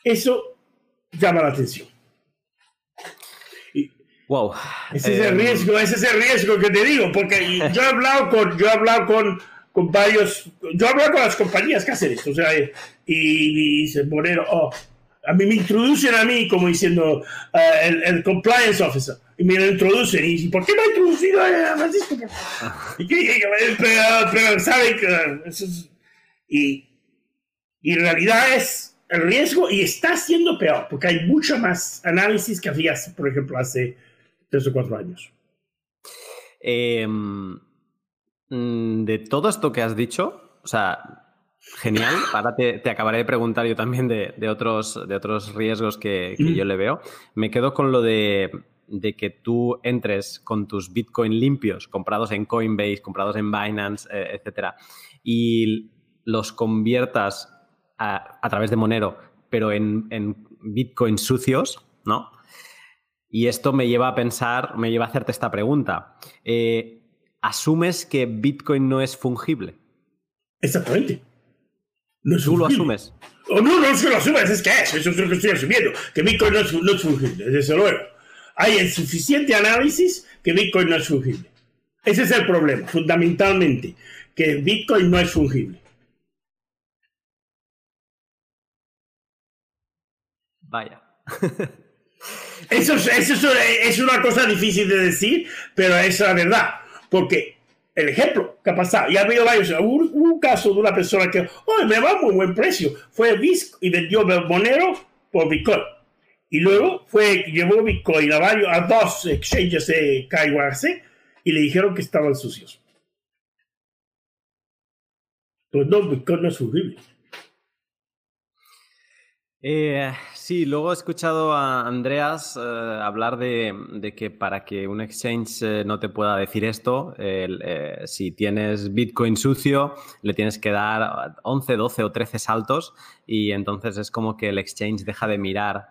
eso llama la atención. Wow. Ese es el em, riesgo, ese es el riesgo que te digo, porque yo he hablado con, yo he hablado con con varios, yo hablo con las compañías que hacen esto, o sea, y, y dice Moreno, oh, a mí me introducen a mí como diciendo uh, el, el, compliance officer y me lo introducen y dicen, ¿por qué me ha introducido a Francisco? y, pero, pero es, y, y en realidad es el riesgo y está siendo peor porque hay mucho más análisis que había, por ejemplo, hace tres o cuatro años. Eh, de todo esto que has dicho, o sea, genial. Ahora te, acabaré de preguntar yo también de, otros, de otros riesgos que, yo le veo. Me quedo con lo de, que tú entres con tus Bitcoin limpios, comprados en Coinbase, comprados en Binance, eh, etcétera, y los conviertas a, través de Monero, pero en, en Bitcoin sucios, ¿no? Y esto me lleva a pensar, me lleva a hacerte esta pregunta. Eh, asumes que Bitcoin no es fungible. Exactamente. No Tú lo asumes. Oh, no, no es que lo asumes, es que es, eso es lo que estoy asumiendo, que Bitcoin no es, fungible, desde luego. Hay el suficiente análisis que Bitcoin no es fungible. Ese es el problema, fundamentalmente, que Bitcoin no es fungible. Vaya. eso, eso es una cosa difícil de decir, pero es la verdad. Porque el ejemplo que ha pasado, y ha habido varios, un, caso de una persona que, oh, me va muy buen precio, fue Bitcoin y vendió Monero por Bitcoin. Y luego fue, llevó Bitcoin a, varios, a dos exchanges de KYC y le dijeron que estaban sucios. Pues no, Bitcoin no es horrible. Eh, sí, luego he escuchado a Andreas eh, hablar de, que para que un exchange eh, no te pueda decir esto, si tienes Bitcoin sucio, le tienes que dar 11, 12 o 13 saltos y entonces es como que el exchange deja de mirar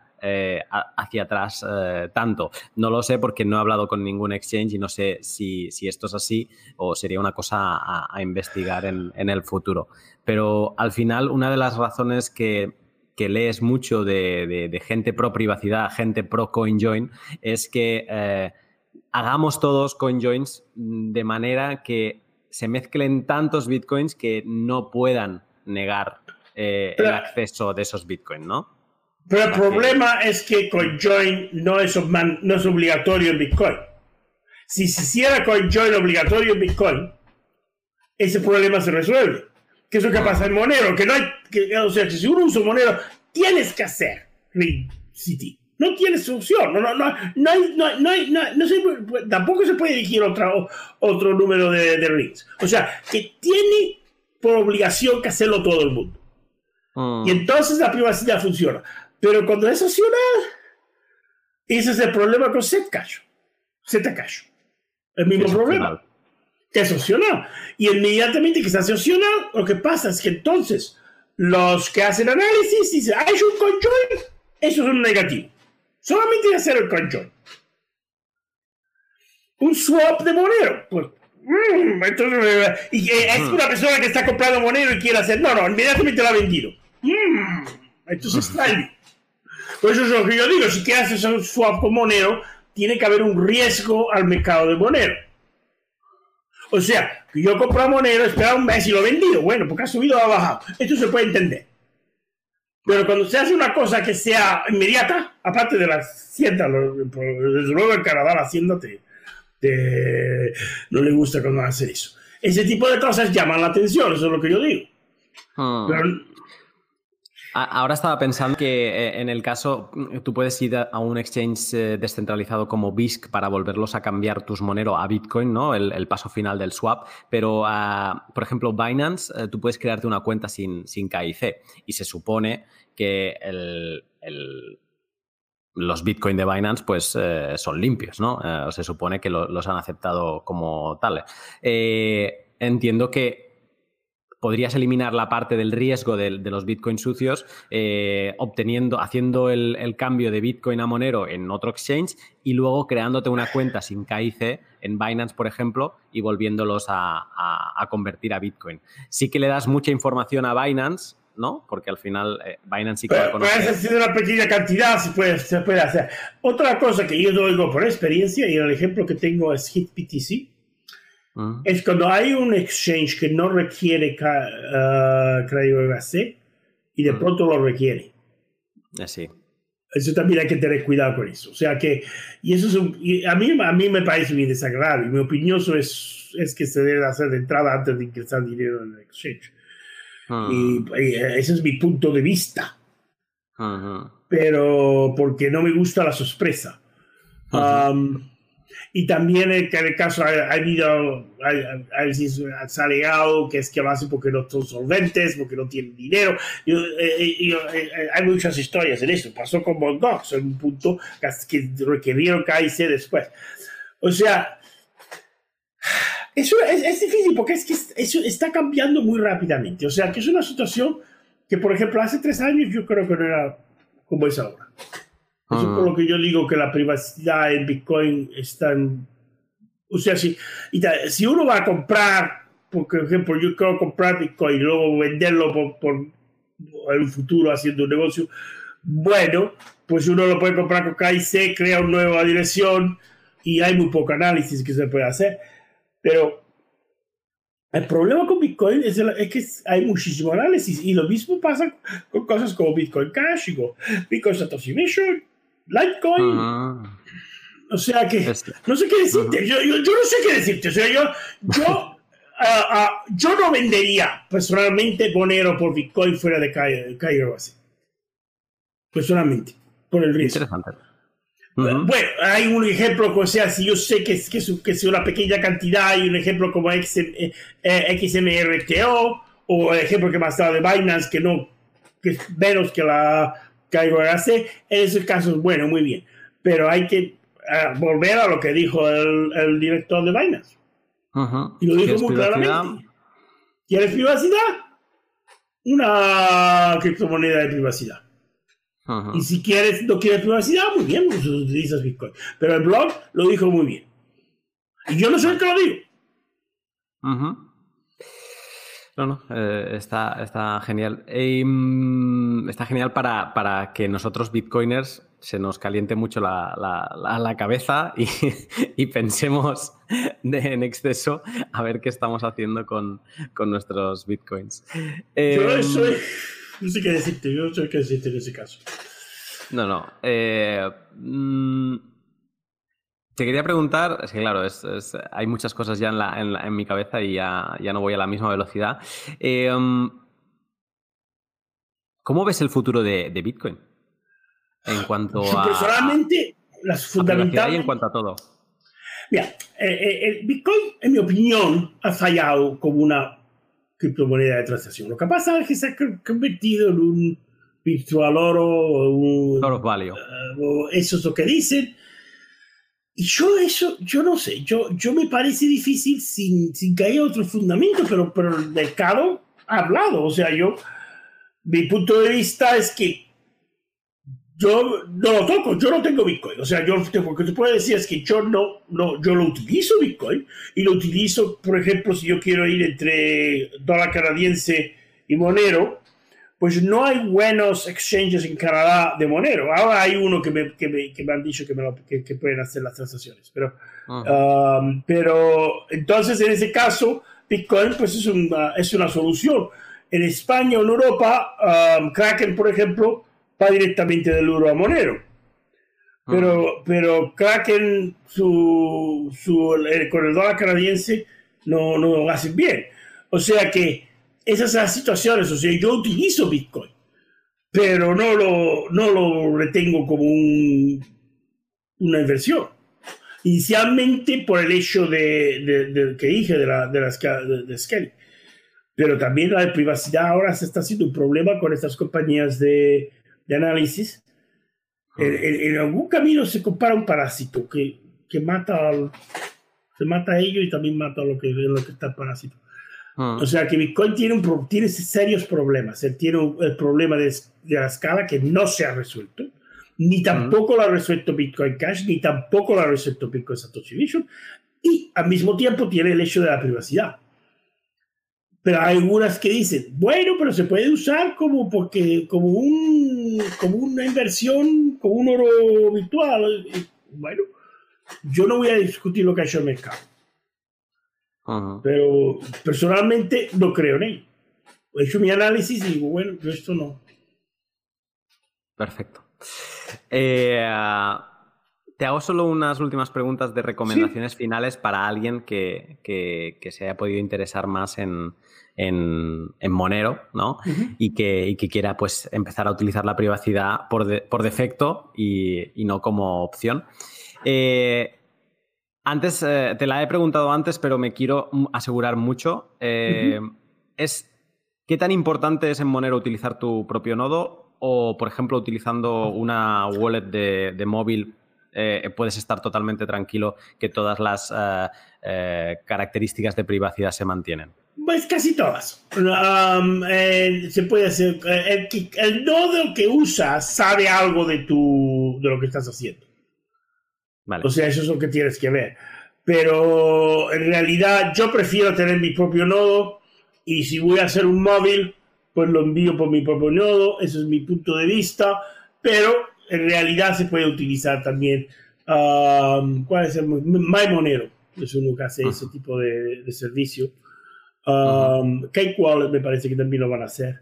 hacia atrás tanto. No lo sé porque no he hablado con ningún exchange y no sé si, esto es así o sería una cosa a, investigar en el futuro. Pero al final, una de las razones que que lees mucho de, gente pro privacidad, gente pro CoinJoin, es que eh, hagamos todos CoinJoins de manera que se mezclen tantos bitcoins que no puedan negar eh, el acceso de esos bitcoins, ¿no? Pero el problema es que CoinJoin no es, no es obligatorio en Bitcoin. Si se hiciera CoinJoin obligatorio en Bitcoin, ese problema se resuelve. ¿Qué es lo que pasa en Monero? Que no hay, que, o sea, que si uno usa Monero, tienes que hacer Ring City. No tienes solución. No, no, no, no, hay, no, no, hay, no, se, tampoco se puede elegir otro, otro número de, de, rings. O sea, que tiene por obligación que hacerlo todo el mundo. Mm. Y entonces la privacidad funciona. Pero cuando es opcional, ese es el problema con Zcash. Zcash. El mismo problema. Que es opcional. Y inmediatamente que se hace opcional, lo que pasa es que entonces los que hacen análisis dicen, hay un conjoin, eso es un negativo. Solamente hacer el conjoin. Un swap de Monero, pues Mm, y es una persona que está comprando Monero y quiere hacer. No, no, inmediatamente lo ha vendido. Mm, entonces está. Por eso es lo que yo digo: si quieres hacer un swap con Monero, tiene que haber un riesgo al mercado de Monero. O sea, yo compro Monero, espera un mes y lo vendido. Bueno, porque ha subido o ha bajado. Esto se puede entender. Pero cuando se hace una cosa que sea inmediata, aparte de la hacienda, desde luego en Canadá la hacienda te, no le gusta cuando hace eso. Ese tipo de cosas llaman la atención, eso es lo que yo digo. Hmm. Ahora estaba pensando que eh, en el caso, tú puedes ir a un exchange eh, descentralizado como BISC para volverlos a cambiar tus Monero a Bitcoin, ¿no? El, paso final del swap. Pero, ah, por ejemplo, Binance, eh, tú puedes crearte una cuenta sin, sin KIC. Y se supone que los Bitcoin de Binance pues eh, son limpios, ¿no? Se supone que los han aceptado como tales. Entiendo que podrías eliminar la parte del riesgo de, los Bitcoin sucios obteniendo, haciendo el, cambio de Bitcoin a Monero en otro exchange y luego creándote una cuenta sin KIC en Binance, por ejemplo, y volviéndolos a convertir a Bitcoin. Sí que le das mucha información a Binance ¿no? Porque al final eh, Binance sí que Pero, Puede ser una pequeña cantidad, se puede, se puede hacer. Otra cosa que yo doy por experiencia, y el ejemplo que tengo es Mm. es cuando hay un exchange que no requiere uh, crédito y de mm. pronto lo requiere. Así. Eso también hay que tener cuidado con eso. O sea que, y eso es a, mí, a mí me parece bien desagradable. Mi opinión es, es que se debe hacer de entrada antes de ingresar dinero en el exchange. Ah. Y, ese es mi punto de vista. Pero porque no me gusta la sorpresa. Y también en el caso ha, habido, ha, alegado que es que a porque no son solventes, porque no tienen dinero. Eh, eh, eh, hay muchas historias en eso. Pasó con Bondox en un punto que requirieron KIC después. O sea, eso es, difícil porque es que eso está cambiando muy rápidamente. O sea, que es una situación que, por ejemplo, hace tres años yo creo que no era como es ahora. Eso es por lo que yo digo que la privacidad en Bitcoin está en... O sea, si, si uno va a comprar, por ejemplo, yo quiero comprar Bitcoin y luego venderlo por, por en un futuro haciendo un negocio, bueno, pues uno lo puede comprar con KIC, crea una nueva dirección y hay muy poco análisis que se puede hacer. Pero el problema con Bitcoin es, que hay muchísimo análisis y lo mismo pasa con cosas como Bitcoin Cash, y Bitcoin Satoshi Mission, Litecoin. O sea que no sé qué decirte. yo, yo, no sé qué decirte. O sea, yo, yo, ah, ah, yo no vendería personalmente Monero por Bitcoin fuera de Cairo Base. Personalmente, por el riesgo. Interesante. Bueno, hay un ejemplo, o sea, si yo sé que, que, que es una pequeña cantidad, hay un ejemplo como XM, eh, XMRTO, o el ejemplo que más estado de Binance, que no, que es menos que la KYC, en ese caso es bueno, muy bien. Pero hay que eh, volver a lo que dijo el, el director de Binance. Y lo dijo muy claramente. ¿Quieres privacidad? Una criptomoneda de privacidad. Y si quieres, no quieres privacidad, muy bien, pues utilizas Bitcoin. Pero el blog lo dijo muy bien. Y yo no soy el que lo digo. No, no, eh, está, está genial. Em, está genial para, para, que nosotros, bitcoiners, se nos caliente mucho la, la, la, cabeza y, y pensemos en exceso a ver qué estamos haciendo con, con nuestros bitcoins. yo em, soy no sé qué decirte, yo no sé qué decirte en ese caso. No, no. Eh, mm, te quería preguntar, es que claro, hay muchas cosas ya en, mi cabeza y ya, no voy a la misma velocidad. Eh, mm, ¿Cómo ves el futuro de, Bitcoin? En cuanto a. Personalmente, las fundamentales. en cuanto a todo. Mira, eh, el Bitcoin, en mi opinión, ha fallado como una criptomoneda de transacción. Lo que pasa es que se ha convertido en un virtual oro o un, value. Uh, eso es lo que dicen. Y yo eso, yo no sé, yo, yo me parece difícil sin, sin que haya otro fundamento, pero, pero el mercado ha hablado. O sea, yo, mi punto de vista es que yo no lo toco, yo no tengo Bitcoin. O sea, yo lo que te puedo decir es que yo no, no, yo lo utilizo Bitcoin y lo utilizo, por ejemplo, si yo quiero ir entre dólar canadiense y Monero, pues no hay buenos exchanges en Canadá de Monero. Ahora hay uno que me, que me, que me han dicho que, me que, pueden hacer las transacciones. Pero, um, pero entonces, en ese caso, Bitcoin pues es una, es una solución. En España o en Europa, um, Kraken, por ejemplo, va directamente del euro a Monero. Pero, pero Kraken, su, su, el, con el dólar canadiense, no, no lo hacen bien. O sea que esas son las situaciones. O sea, yo utilizo Bitcoin, pero no lo, no lo retengo como un, una inversión. Inicialmente por el hecho de, de, que dije de la, de, las, de, de Skelly. Pero también la privacidad ahora se está haciendo un problema con estas compañías de, de análisis, en, algún camino se compara un parásito que, que mata al, se mata a ellos y también mata a lo que, lo que está el parásito. O sea que Bitcoin tiene, un, tiene serios problemas. Él tiene el problema de, de, la escala que no se ha resuelto. Ni tampoco lo ha resuelto Bitcoin Cash, ni tampoco lo ha resuelto Bitcoin Satoshi Vision. Y al mismo tiempo tiene el hecho de la privacidad. Pero hay algunas que dicen, bueno, pero se puede usar como, porque, como, un, como una inversión, como un oro virtual. Bueno, yo no voy a discutir lo que ha hecho el mercado. Pero personalmente no creo en ello. He hecho mi análisis y digo, bueno, yo esto no. Perfecto. Eh, te hago solo unas últimas preguntas de recomendaciones finales para alguien que, que, se haya podido interesar más en, en, Monero, ¿no? y, que, y, que, quiera pues, empezar a utilizar la privacidad por, por defecto y, y, no como opción. Eh, antes, eh, te la he preguntado antes, pero me quiero asegurar mucho. Eh, es, ¿Qué tan importante es en Monero utilizar tu propio nodo? O, por ejemplo, utilizando una wallet de, de móvil eh, puedes estar totalmente tranquilo que todas las características de privacidad se mantienen. Pues casi todas. Um, se puede hacer. El, nodo que usas sabe algo de, tu, de lo que estás haciendo. O sea, eso es lo que tienes que ver. Pero en realidad yo prefiero tener mi propio nodo y si voy a hacer un móvil, pues lo envío por mi propio nodo. Ese es mi punto de vista. Pero en realidad se puede utilizar también. Um, ¿Cuál es el? MyMonero es uno que hace ese tipo de, de servicio. Um, Cake Wallet me parece que también lo van a hacer.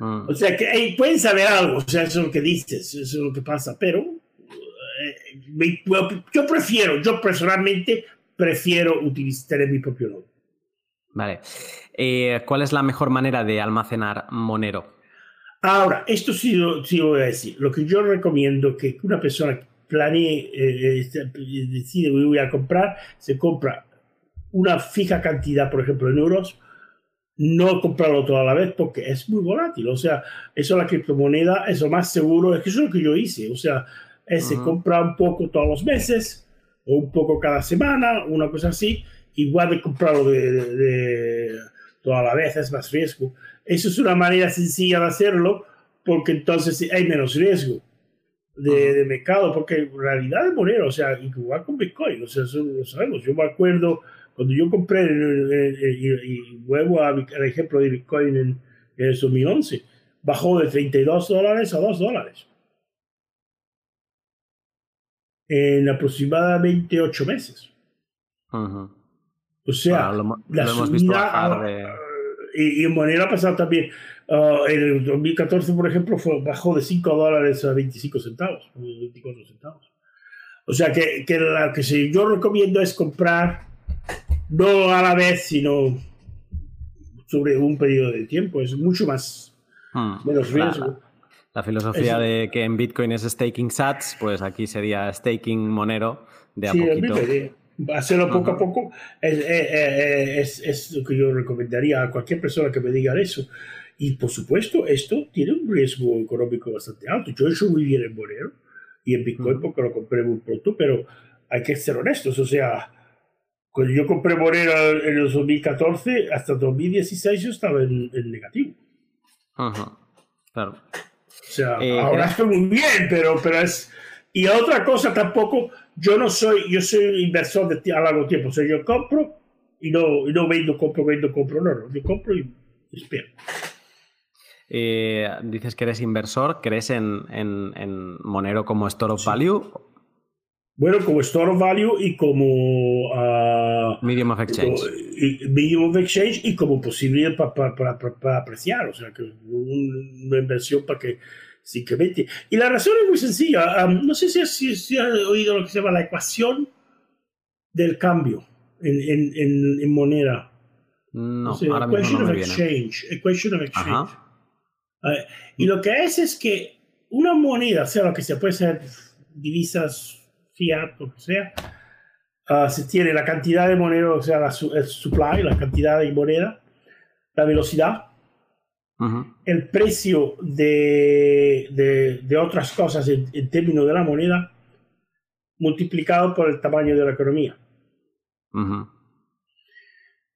Ah. O sea que pueden saber algo, o sea, eso es lo que dices, eso es lo que pasa, pero yo prefiero, yo personalmente prefiero utilizar mi propio nodo. Vale. Eh, ¿Cuál es la mejor manera de almacenar Monero? Ahora, esto sí, sí voy a decir. Lo que yo recomiendo que una persona planee, eh, este, decide voy a comprar, se compra una fija cantidad, por ejemplo, en euros, no comprarlo toda la vez porque es muy volátil. O sea, eso la criptomoneda es lo más seguro, es que eso es lo que yo hice. O sea, se compra un poco todos los meses o un poco cada semana, una cosa así, igual de comprarlo de toda la vez, es más riesgo. Eso es una manera sencilla de hacerlo porque entonces hay menos riesgo de, mercado, porque en realidad es monero, o sea, igual con Bitcoin, o sea, eso lo sabemos. Yo me acuerdo cuando yo compré, y vuelvo al ejemplo de Bitcoin en, en el 2011, bajó de 32 dólares a 2 dólares. En aproximadamente 8 meses. O sea, la subida, y, en moneda ha pasado también. Uh, en el 2014, por ejemplo, fue, bajó de 5 dólares a 25 centavos, 24 centavos. O sea que, que lo que yo recomiendo es comprar no a la vez, sino sobre un periodo de tiempo. Es mucho más hmm. menos riesgo. La, filosofía de que en Bitcoin es staking sats, pues aquí sería staking monero de a poquito hacerlo poco a poco es, es, es, lo que yo recomendaría a cualquier persona que me diga eso. Y por supuesto, esto tiene un riesgo económico bastante alto. Yo he hecho muy bien en Monero y en Bitcoin porque lo compré muy pronto, pero hay que ser honestos. O sea, cuando yo compré Monero en el 2014, hasta 2016 yo estaba en, negativo. Ajá, claro. O sea, eh, ahora estoy muy bien, pero, pero es... Y otra cosa tampoco, yo no soy, yo soy inversor de a largo tiempo. O sea, yo compro y no, y no vendo, compro, vendo, compro. No, no, yo compro y espero. Eh, dices que eres inversor, ¿crees en, en, Monero como store of value? Bueno, como store of value y como... Uh, medium of exchange. y, medium of exchange y como posibilidad para apreciar, o sea, que una inversión para que simplemente... Y la razón es muy sencilla. Um, no sé si, si, has oído lo que se llama la ecuación del cambio en, en, en, moneda. No, ahora mismo no me viene. Exchange, equation of exchange y lo que es es que una moneda, sea lo que sea, puede ser divisas, fiat, o que sea, uh, se tiene la cantidad de moneda, o sea, la, el supply, la cantidad de moneda, la velocidad, el precio de, de, de, otras cosas en, términos de la moneda, multiplicado por el tamaño de la economía.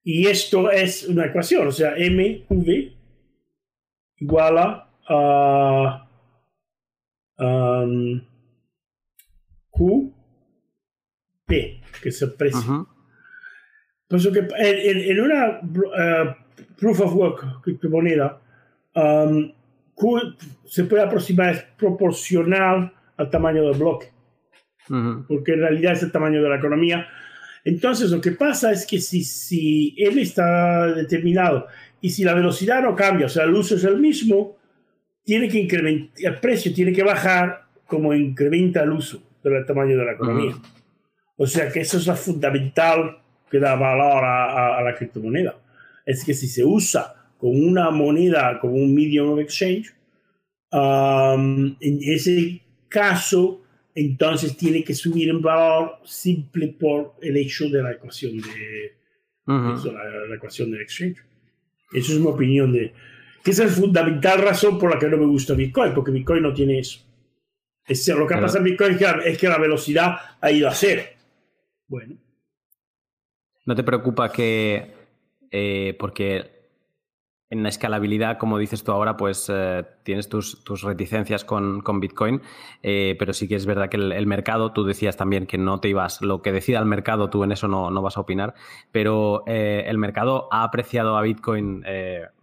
Y esto es una ecuación, o sea, MV igual a um, QP, que es el precio. Por eso que en, una uh, proof of work criptomoneda, um, se puede aproximar, es proporcional al tamaño del bloque, porque en realidad es el tamaño de la economía. Entonces, lo que pasa es que si, si M está determinado y si la velocidad no cambia, o sea, el uso es el mismo, tiene que incrementar, el precio tiene que bajar como incrementa el uso del tamaño de la economía. O sea que eso es lo fundamental que da valor a, la criptomoneda. Es que si se usa con una moneda, como un medium of exchange, um, en ese caso, entonces tiene que subir en valor simple por el hecho de la ecuación de, la, ecuación del exchange. Eso es mi opinión de que esa es la fundamental razón por la que no me gusta Bitcoin, porque Bitcoin no tiene eso. Es, lo que pasa en Bitcoin es que, la velocidad ha ido a cero. Bueno. ¿No te preocupa que, eh, porque en la escalabilidad, como dices tú ahora, pues eh, tienes tus, reticencias con, Bitcoin, eh, pero sí que es verdad que el, mercado, tú decías también que no te ibas, lo que decida el mercado, tú en eso no, vas a opinar, pero eh, el mercado ha apreciado a Bitcoin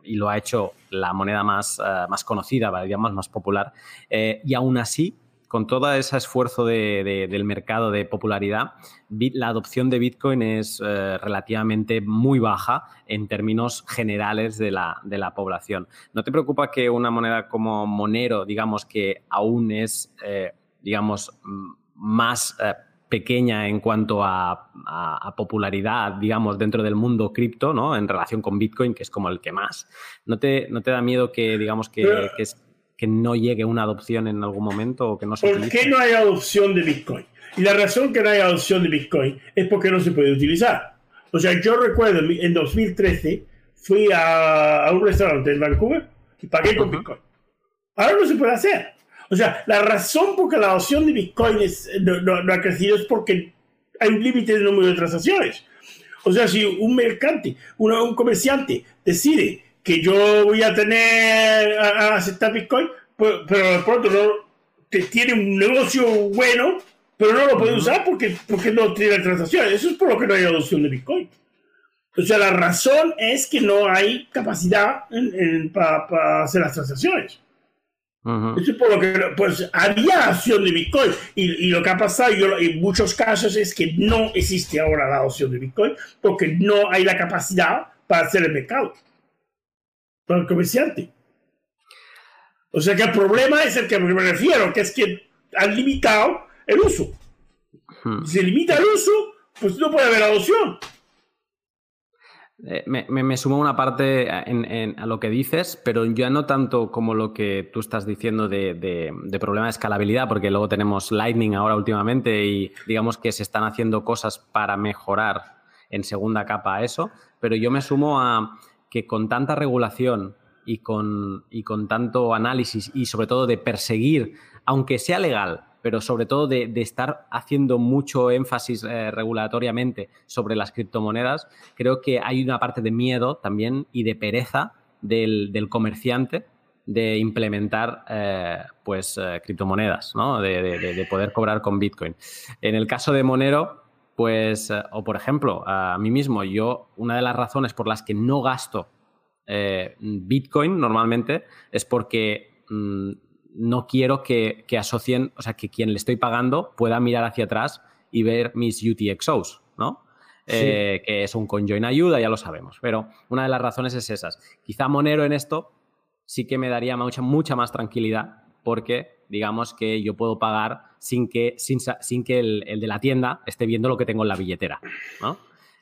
y lo ha hecho la moneda más, más conocida, digamos, más popular, y aún así con todo ese esfuerzo del mercado de popularidad, la adopción de Bitcoin es eh, relativamente muy baja en términos generales de la, población. ¿No te preocupa que una moneda como Monero, digamos que aún es, eh, digamos, más eh, pequeña en cuanto a, popularidad, digamos, dentro del mundo cripto, ¿no? En relación con Bitcoin, que es como el que más. ¿No te, no te da miedo que, digamos, que, que es que no llegue una adopción en algún momento o que no se ¿Por qué no hay adopción de Bitcoin? Y la razón que no hay adopción de Bitcoin es porque no se puede utilizar. O sea, yo recuerdo en 2013 fui a, un restaurante en Vancouver y pagué con Bitcoin. Ahora no se puede hacer. O sea, la razón por que la adopción de Bitcoin no, ha crecido es porque hay un límite de número de transacciones. O sea, si un mercante, un comerciante decide que yo voy a tener a, aceptar Bitcoin, pues, pero de pronto no, que tiene un negocio bueno, pero no lo puede usar porque, porque no tiene transacciones. Eso es por lo que no hay adopción de Bitcoin. O sea, la razón es que no hay capacidad para hacer las transacciones. Eso es por lo que pues, había adopción de Bitcoin. Y, y lo que ha pasado yo, en muchos casos es que no existe ahora la adopción de Bitcoin porque no hay la capacidad para hacer el mercado para el comerciante. O sea que el problema es el que me refiero, que es que han limitado el uso. Hmm. Si se limita el uso, pues no puede haber adopción. Eh, me, me, sumo una parte a lo que dices, pero ya no tanto como lo que tú estás diciendo de, de, problema de escalabilidad, porque luego tenemos Lightning ahora últimamente y digamos que se están haciendo cosas para mejorar en segunda capa eso, pero yo me sumo a que con tanta regulación y, con, y con tanto análisis y sobre todo de perseguir, aunque sea legal, pero sobre todo de, estar haciendo mucho énfasis eh, regulatoriamente sobre las criptomonedas, creo que hay una parte de miedo también y de pereza del, comerciante de implementar eh, pues eh, criptomonedas, ¿no? De, poder cobrar con Bitcoin. En el caso de Monero, pues, o por ejemplo, a mí mismo, yo, una de las razones por las que no gasto Bitcoin normalmente es porque mm, no quiero que, asocien, o sea, que quien le estoy pagando pueda mirar hacia atrás y ver mis UTXOs, ¿no? Eh, que es un conjoin ayuda, ya lo sabemos. Pero una de las razones es esas. Quizá Monero en esto sí que me daría mucha, mucha más tranquilidad porque digamos que yo puedo pagar sin que, sin, que el, de la tienda esté viendo lo que tengo en la billetera, ¿no?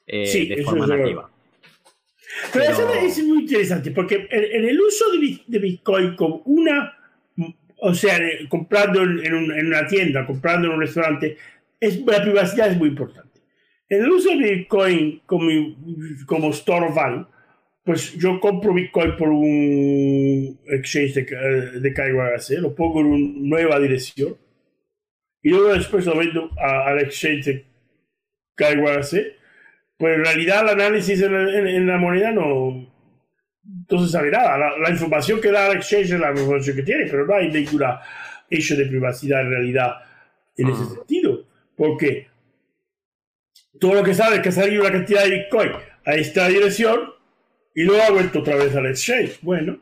Eh, de forma nativa. Pero, eso es muy interesante porque en, el uso de Bitcoin como una o sea, comprando en, una tienda, comprando en un restaurante, es, la privacidad es muy importante. En el uso de Bitcoin como, como store value, pues yo compro Bitcoin por un exchange de, de lo pongo en una nueva dirección y luego después lo vendo al exchange KYC, pues en realidad el análisis en la moneda no, entonces sabe nada. La, información que da el exchange es la información que tiene, pero no hay ninguna hecho de privacidad en realidad en ese ah. sentido. Porque todo lo que sabe es que ha salido una cantidad de Bitcoin a esta dirección y luego ha vuelto otra vez al exchange. Bueno.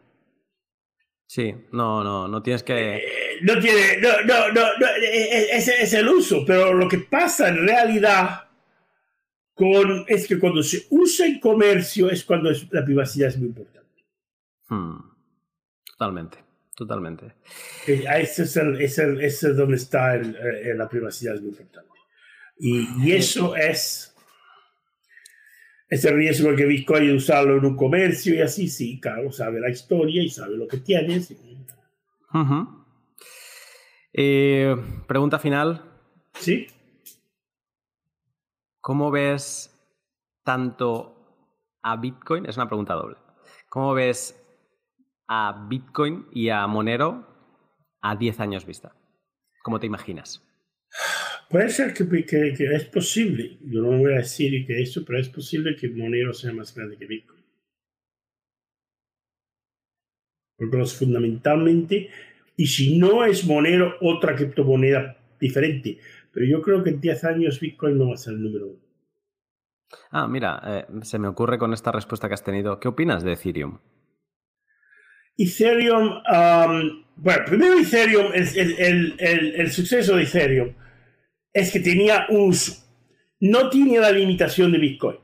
Sí, no, no, no tienes que. Eh, no tiene. No, no, no, eh, eh, ese es el uso, pero lo que pasa en realidad con, es que cuando se usa en comercio es cuando la privacidad es muy importante. Hmm. Totalmente, totalmente. Eh, ese es, el, es, donde está eh, la privacidad es muy importante. Y, y eso es ese riesgo que Bitcoin usarlo en un comercio y así, sí, claro, sabe la historia y sabe lo que tienes. Eh, pregunta final. Sí. ¿Cómo ves tanto a Bitcoin? Es una pregunta doble. ¿Cómo ves a Bitcoin y a Monero a 10 años vista? ¿Cómo te imaginas? Puede ser que, es posible, yo no voy a decir que eso, pero es posible que Monero sea más grande que Bitcoin. Porque fundamentalmente, y si no es Monero, otra criptomoneda diferente, pero yo creo que en 10 años Bitcoin no va a ser el número uno. Ah, mira, eh, se me ocurre con esta respuesta que has tenido. ¿Qué opinas de Ethereum? Ethereum, bueno, primero Ethereum, el, el, suceso de Ethereum es que tenía un, no tenía la limitación de Bitcoin.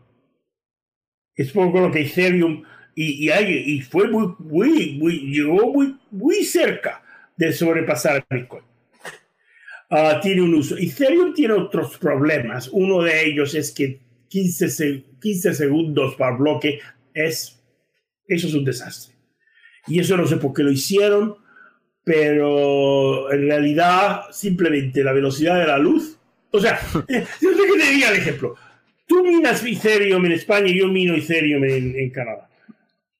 Es poco lo que Ethereum, y, y, fue muy, muy, muy, llegó muy, muy cerca de sobrepasar Bitcoin. Ah, tiene un uso. Ethereum tiene otros problemas. Uno de ellos es que 15, 15 segundos por bloque es, eso es un desastre. Y eso no sé por qué lo hicieron, pero en realidad simplemente la velocidad de la luz. O sea, yo sé que te diga el ejemplo. Tú minas Ethereum en España y yo mino Ethereum en Canadá.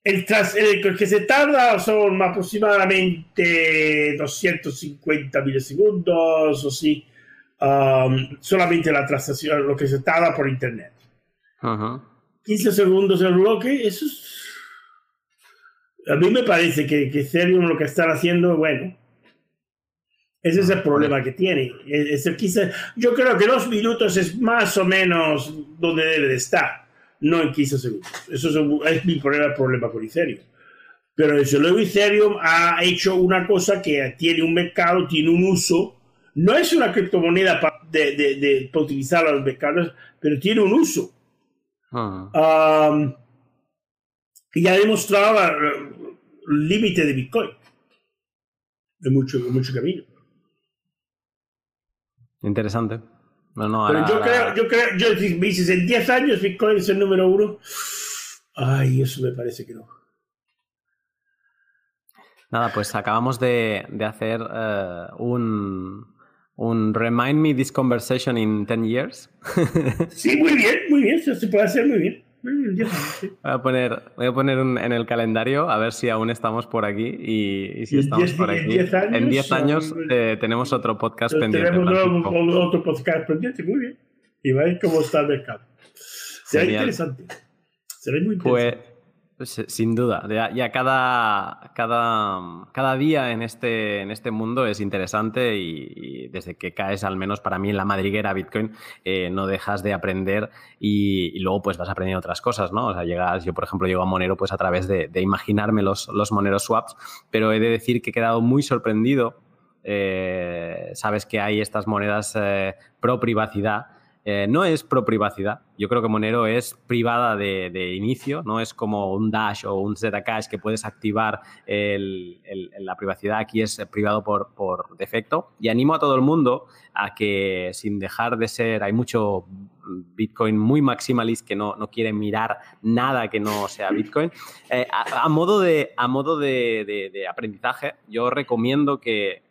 El, tras, el, que se tarda son aproximadamente 250 milisegundos o sí, um, solamente la transacción, lo que se tarda por internet. 15 segundos el bloque, eso es... A mí me parece que, que Ethereum lo que están haciendo, bueno, ese es el problema que tiene. Es, yo creo que dos minutos es más o menos donde debe de estar no en 15 segundos. Eso es, mi problema, problema con Ethereum. Pero desde luego Ethereum ha hecho una cosa que tiene un mercado, tiene un uso. No es una criptomoneda para de, de, utilizar a los mercados, pero tiene un uso. Ah. y ha demostrado el límite de Bitcoin de mucho, de mucho camino. Interesante. Pero yo, creo, yo creo, yo me dices, en 10 años Bitcoin es el número uno. Ay, eso me parece que no. Nada, pues acabamos de, de hacer eh, un, un Remind Me This Conversation in 10 Years. sí, muy bien, muy bien, se puede hacer muy bien. Voy a poner, voy a poner en el calendario a ver si aún estamos por aquí y, si estamos por aquí. En 10 años, eh, tenemos otro podcast pendiente. Tenemos otro, podcast pendiente, muy bien. Y veis cómo está el mercado. Será interesante. Será muy pues, interesante. Pues, sin duda, ya, cada, cada, cada, día en este, en este mundo es interesante y, desde que caes, al menos para mí en la madriguera Bitcoin, eh, no dejas de aprender y, luego pues vas aprendiendo otras cosas, ¿no? O sea, llegas, yo por ejemplo llego a Monero pues a través de, imaginarme los, los swaps, pero he de decir que he quedado muy sorprendido. Eh, sabes que hay estas monedas eh, pro privacidad eh, no es pro privacidad. Yo creo que Monero es privada de, inicio, no es como un Dash o un Zcash que puedes activar la privacidad. Aquí es privado por, defecto. Y animo a todo el mundo a que, sin dejar de ser, hay mucho Bitcoin muy maximalist que no, no quiere mirar nada que no sea Bitcoin. Eh, a, modo, de, a modo de, aprendizaje, yo recomiendo que,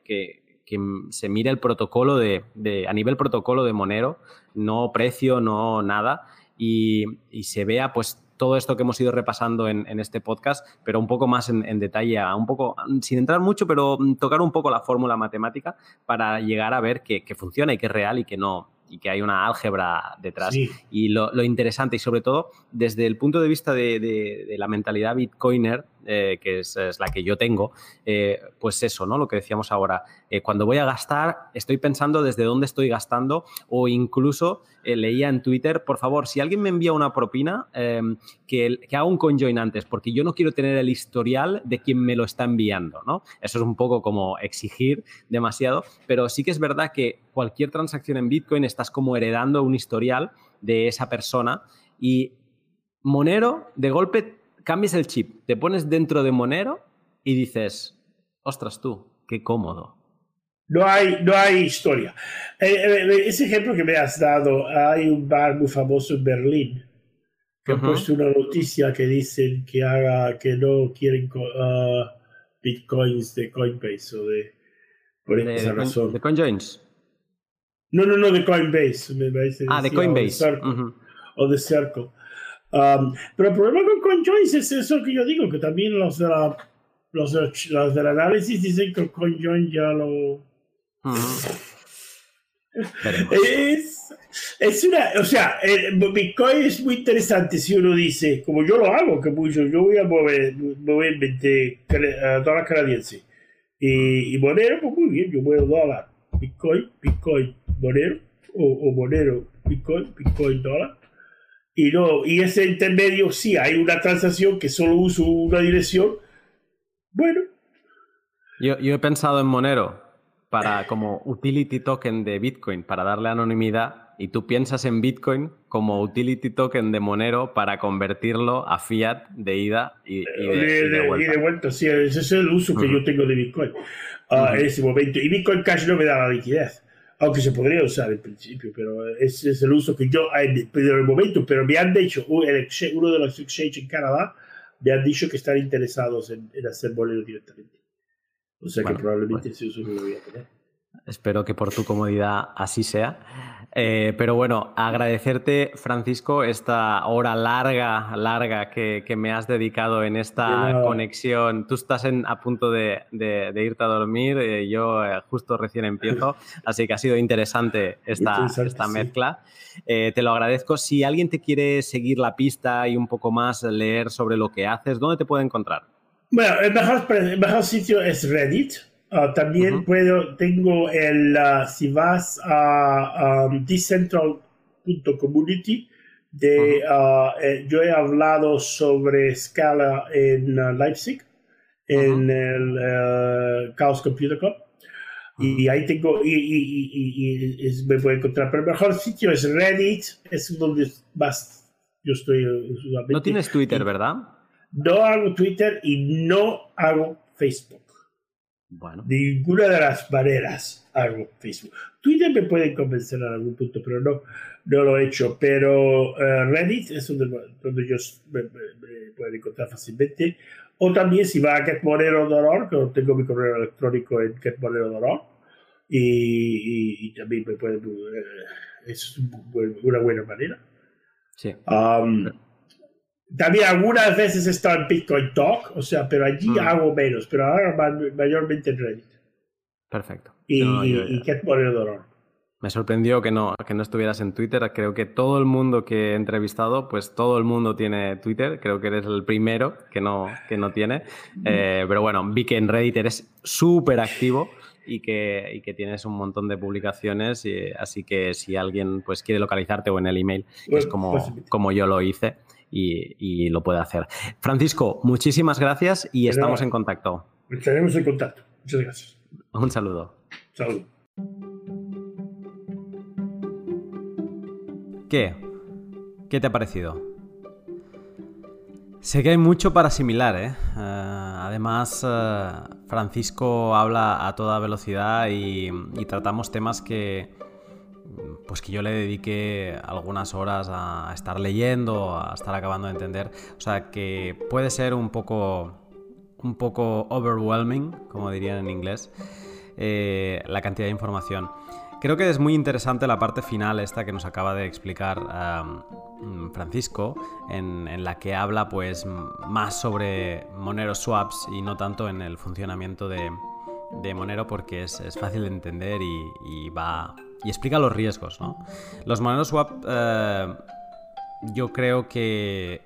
se mire el protocolo de, a nivel protocolo de Monero no precio, no nada, y, se vea pues todo esto que hemos ido repasando en, este podcast, pero un poco más en, detalle, un poco, sin entrar mucho, pero tocar un poco la fórmula matemática para llegar a ver que, que funciona y que es real y que no, y que hay una álgebra detrás. Y lo, interesante, y sobre todo desde el punto de vista de, la mentalidad bitcoiner, eh, que es, la que yo tengo, eh, pues eso, ¿no? Lo que decíamos ahora. Eh, cuando voy a gastar, estoy pensando desde dónde estoy gastando, o incluso leía en Twitter, por favor, si alguien me envía una propina, que, que, haga un conjoin antes, porque yo no quiero tener el historial de quien me lo está enviando, ¿no? Eso es un poco como exigir demasiado, pero sí que es verdad que cualquier transacción en Bitcoin estás como heredando un historial de esa persona y Monero, de golpe cambias el chip, te pones dentro de Monero y dices, ostras tú, qué cómodo. No hay, no hay historia. Eh, eh, ese ejemplo que me has dado, hay un bar muy famoso en Berlín que ha puesto una noticia que dicen que haga que no quieren uh, bitcoins de Coinbase o de por esa razón. ¿De CoinJoins? No, no, no, de Coinbase. ah, de Coinbase. O de Circle. Um, pero el problema con CoinJoins es eso que yo digo, que también los, de la, los, los del análisis dicen que CoinJoin ya lo... es, es una, o sea, el Bitcoin es muy interesante si uno dice, como yo lo hago, que mucho, yo voy a mover, moverme de dólar canadiense y, y Monero, pues muy bien, yo muevo dólar, Bitcoin, Bitcoin, Monero, o, o Monero, Bitcoin, Bitcoin, dólar y no, y ese intermedio, sí, hay una transacción que solo uso una dirección. Bueno. Yo, yo he pensado en Monero para como utility token de Bitcoin para darle anonimidad y tú piensas en Bitcoin como utility token de Monero para convertirlo a fiat de ida y, de, vuelta. Sí, ese es el uso que yo tengo de Bitcoin ah, en ese momento. Y Bitcoin Cash no me da la liquidez aunque se podría usar en principio, pero ese es el uso que yo en el momento, pero me han dicho, uno de los exchanges en Canadá, me han dicho que están interesados en, hacer bolero directamente. O sea que probablemente ese uso lo voy a tener. Espero que por tu comodidad así sea. Eh, pero bueno, agradecerte, Francisco, esta hora larga, larga que, me has dedicado en esta conexión. Tú estás a punto de, irte a dormir, eh, yo eh, justo recién empiezo, así que ha sido interesante esta, esta mezcla. te lo agradezco. Si alguien te quiere seguir la pista y un poco más leer sobre lo que haces, ¿dónde te puede encontrar? Bueno, el mejor sitio es Reddit. Ah, también puedo, tengo el, uh, si vas a um, decentral.community, de, uh, eh, yo he hablado sobre Scala en Leipzig, en el uh, Chaos Computer Club. Y ahí tengo, y, y, y, me puedo encontrar. Pero el mejor sitio es Reddit, es donde más yo estoy No tienes Twitter, ¿verdad? No hago Twitter y no hago Facebook. Bueno. Ninguna de las maneras hago Facebook. Twitter me puede convencer en algún punto, pero no, no lo he hecho. Pero eh, Reddit es donde, donde ellos me, pueden encontrar fácilmente. O también si va a GetMonero.org, que tengo mi correo electrónico en GetMonero.org. Y, y, también me pueden... Eh, es una buena manera. Sí. Um, También algunas veces está en Bitcoin Talk, o sea, pero allí mm. hago menos, pero ahora mayormente en Reddit. Perfecto. Y, y, qué poner dolor. Me sorprendió que no, que no estuvieras en Twitter. Creo que todo el mundo que he entrevistado, pues todo el mundo tiene Twitter. Creo que eres el primero que no, que no tiene. Eh, pero bueno, vi que en Reddit eres súper activo y que, y que, tienes un montón de publicaciones. Y, así que si alguien pues, quiere localizarte o en el email, que es como, pues como yo lo hice, y, y, lo puede hacer. Francisco, muchísimas gracias y estamos en contacto. Estaremos en contacto. Muchas gracias. Un saludo. Saludo. ¿Qué? ¿Qué te ha parecido? Sé que hay mucho para asimilar, ¿eh? eh además, eh, Francisco habla a toda velocidad y, tratamos temas que, pues que yo le dediqué algunas horas a estar leyendo, a estar acabando de entender. O sea, que puede ser un poco, un poco overwhelming, como dirían en inglés, eh, la cantidad de información. Creo que es muy interesante la parte final esta que nos acaba de explicar Francisco, en, la que habla pues más sobre Monero Swaps y no tanto en el funcionamiento de, Monero porque es, fácil de entender y, va y explica los riesgos. Los Monero Swap eh, yo creo que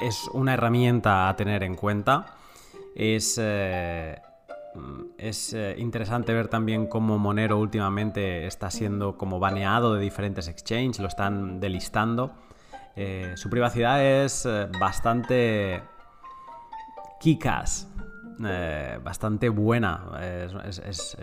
es una herramienta a tener en cuenta. Es, eh, es eh, interesante ver también cómo Monero últimamente está siendo como baneado de diferentes exchanges, lo están delistando. Eh, su privacidad es bastante kikas, bastante buena. es,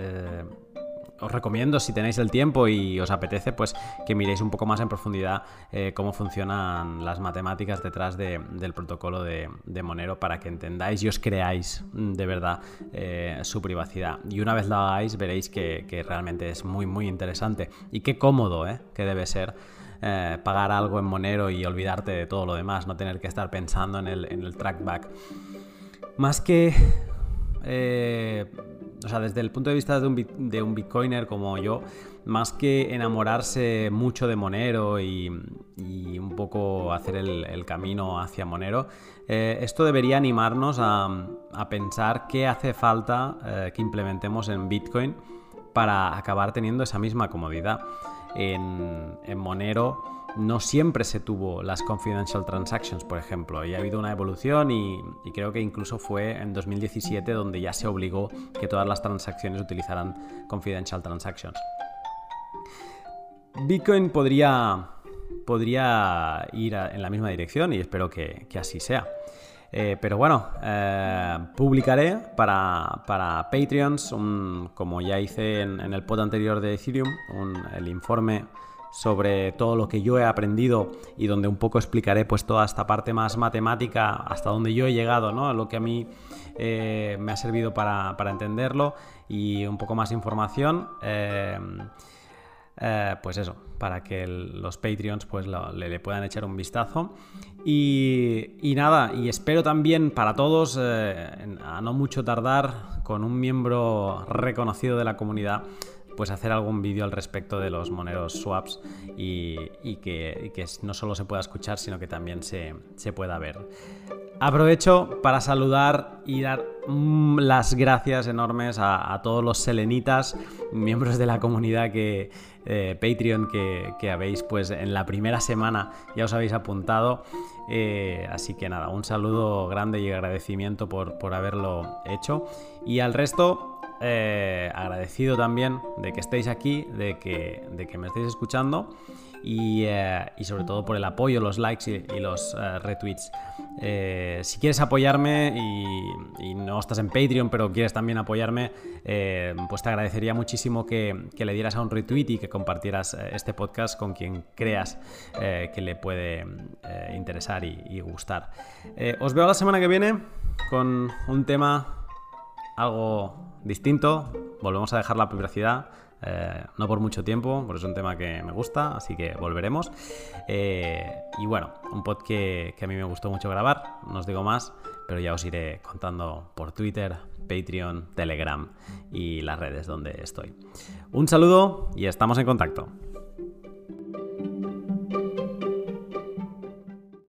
os recomiendo, si tenéis el tiempo y os apetece, pues que miréis un poco más en profundidad eh, cómo funcionan las matemáticas detrás del protocolo de, Monero para que entendáis y os creáis mm, de verdad eh, su privacidad. Y una vez lo hagáis, veréis que, realmente es muy, muy interesante. Y qué cómodo ¿eh? que debe ser. pagar algo en Monero y olvidarte de todo lo demás, no tener que estar pensando en el, en el trackback. Más que o sea, desde el punto de vista de un, bitcoiner como yo, más que enamorarse mucho de Monero y, un poco hacer el, camino hacia Monero, eh, esto debería animarnos a, pensar qué hace falta eh, que implementemos en Bitcoin para acabar teniendo esa misma comodidad. En, en Monero no siempre se tuvo las confidential transactions, por ejemplo, y ha habido una evolución y, creo que incluso fue en 2017 donde ya se obligó que todas las transacciones utilizaran confidential transactions. Bitcoin podría, podría ir en la misma dirección y espero que, así sea. Eh, pero bueno, eh, publicaré para, para Patreons, como ya hice en, el pod anterior de Ethereum, el informe sobre todo lo que yo he aprendido y donde un poco explicaré pues toda esta parte más matemática hasta donde yo he llegado, ¿no? Lo que a mí eh, me ha servido para, entenderlo y un poco más información. Eh, eh, pues eso, para que los Patreons pues le, puedan echar un vistazo. Y, nada, y espero también para todos, a no mucho tardar, con un miembro reconocido de la comunidad, pues hacer algún vídeo al respecto de los moneros swaps y, que, no solo se pueda escuchar, sino que también se, pueda ver. Aprovecho para saludar y dar mm, las gracias enormes a, todos los selenitas, miembros de la comunidad que eh, Patreon que, habéis pues en la primera semana ya os habéis apuntado. Eh, así que nada, un saludo grande y agradecimiento por, por haberlo hecho. Y al resto, eh, agradecido también de que estéis aquí, de que, de que me estéis escuchando y, eh, sobre todo por el apoyo, los likes y, los eh, retweets. si quieres apoyarme y, no estás en Patreon, pero quieres también apoyarme, pues te agradecería muchísimo que, le dieras a un retweet y que compartieras este podcast con quien creas que le puede interesar y gustar. os veo la semana que viene con un tema algo distinto. Volvemos a dejar la privacidad. Eh, no por mucho tiempo, porque es un tema que me gusta, así que volveremos. Eh, y bueno, un pod que, que, a mí me gustó mucho grabar, no os digo más, pero ya os iré contando por Twitter, Patreon, Telegram y las redes donde estoy. Un saludo y estamos en contacto.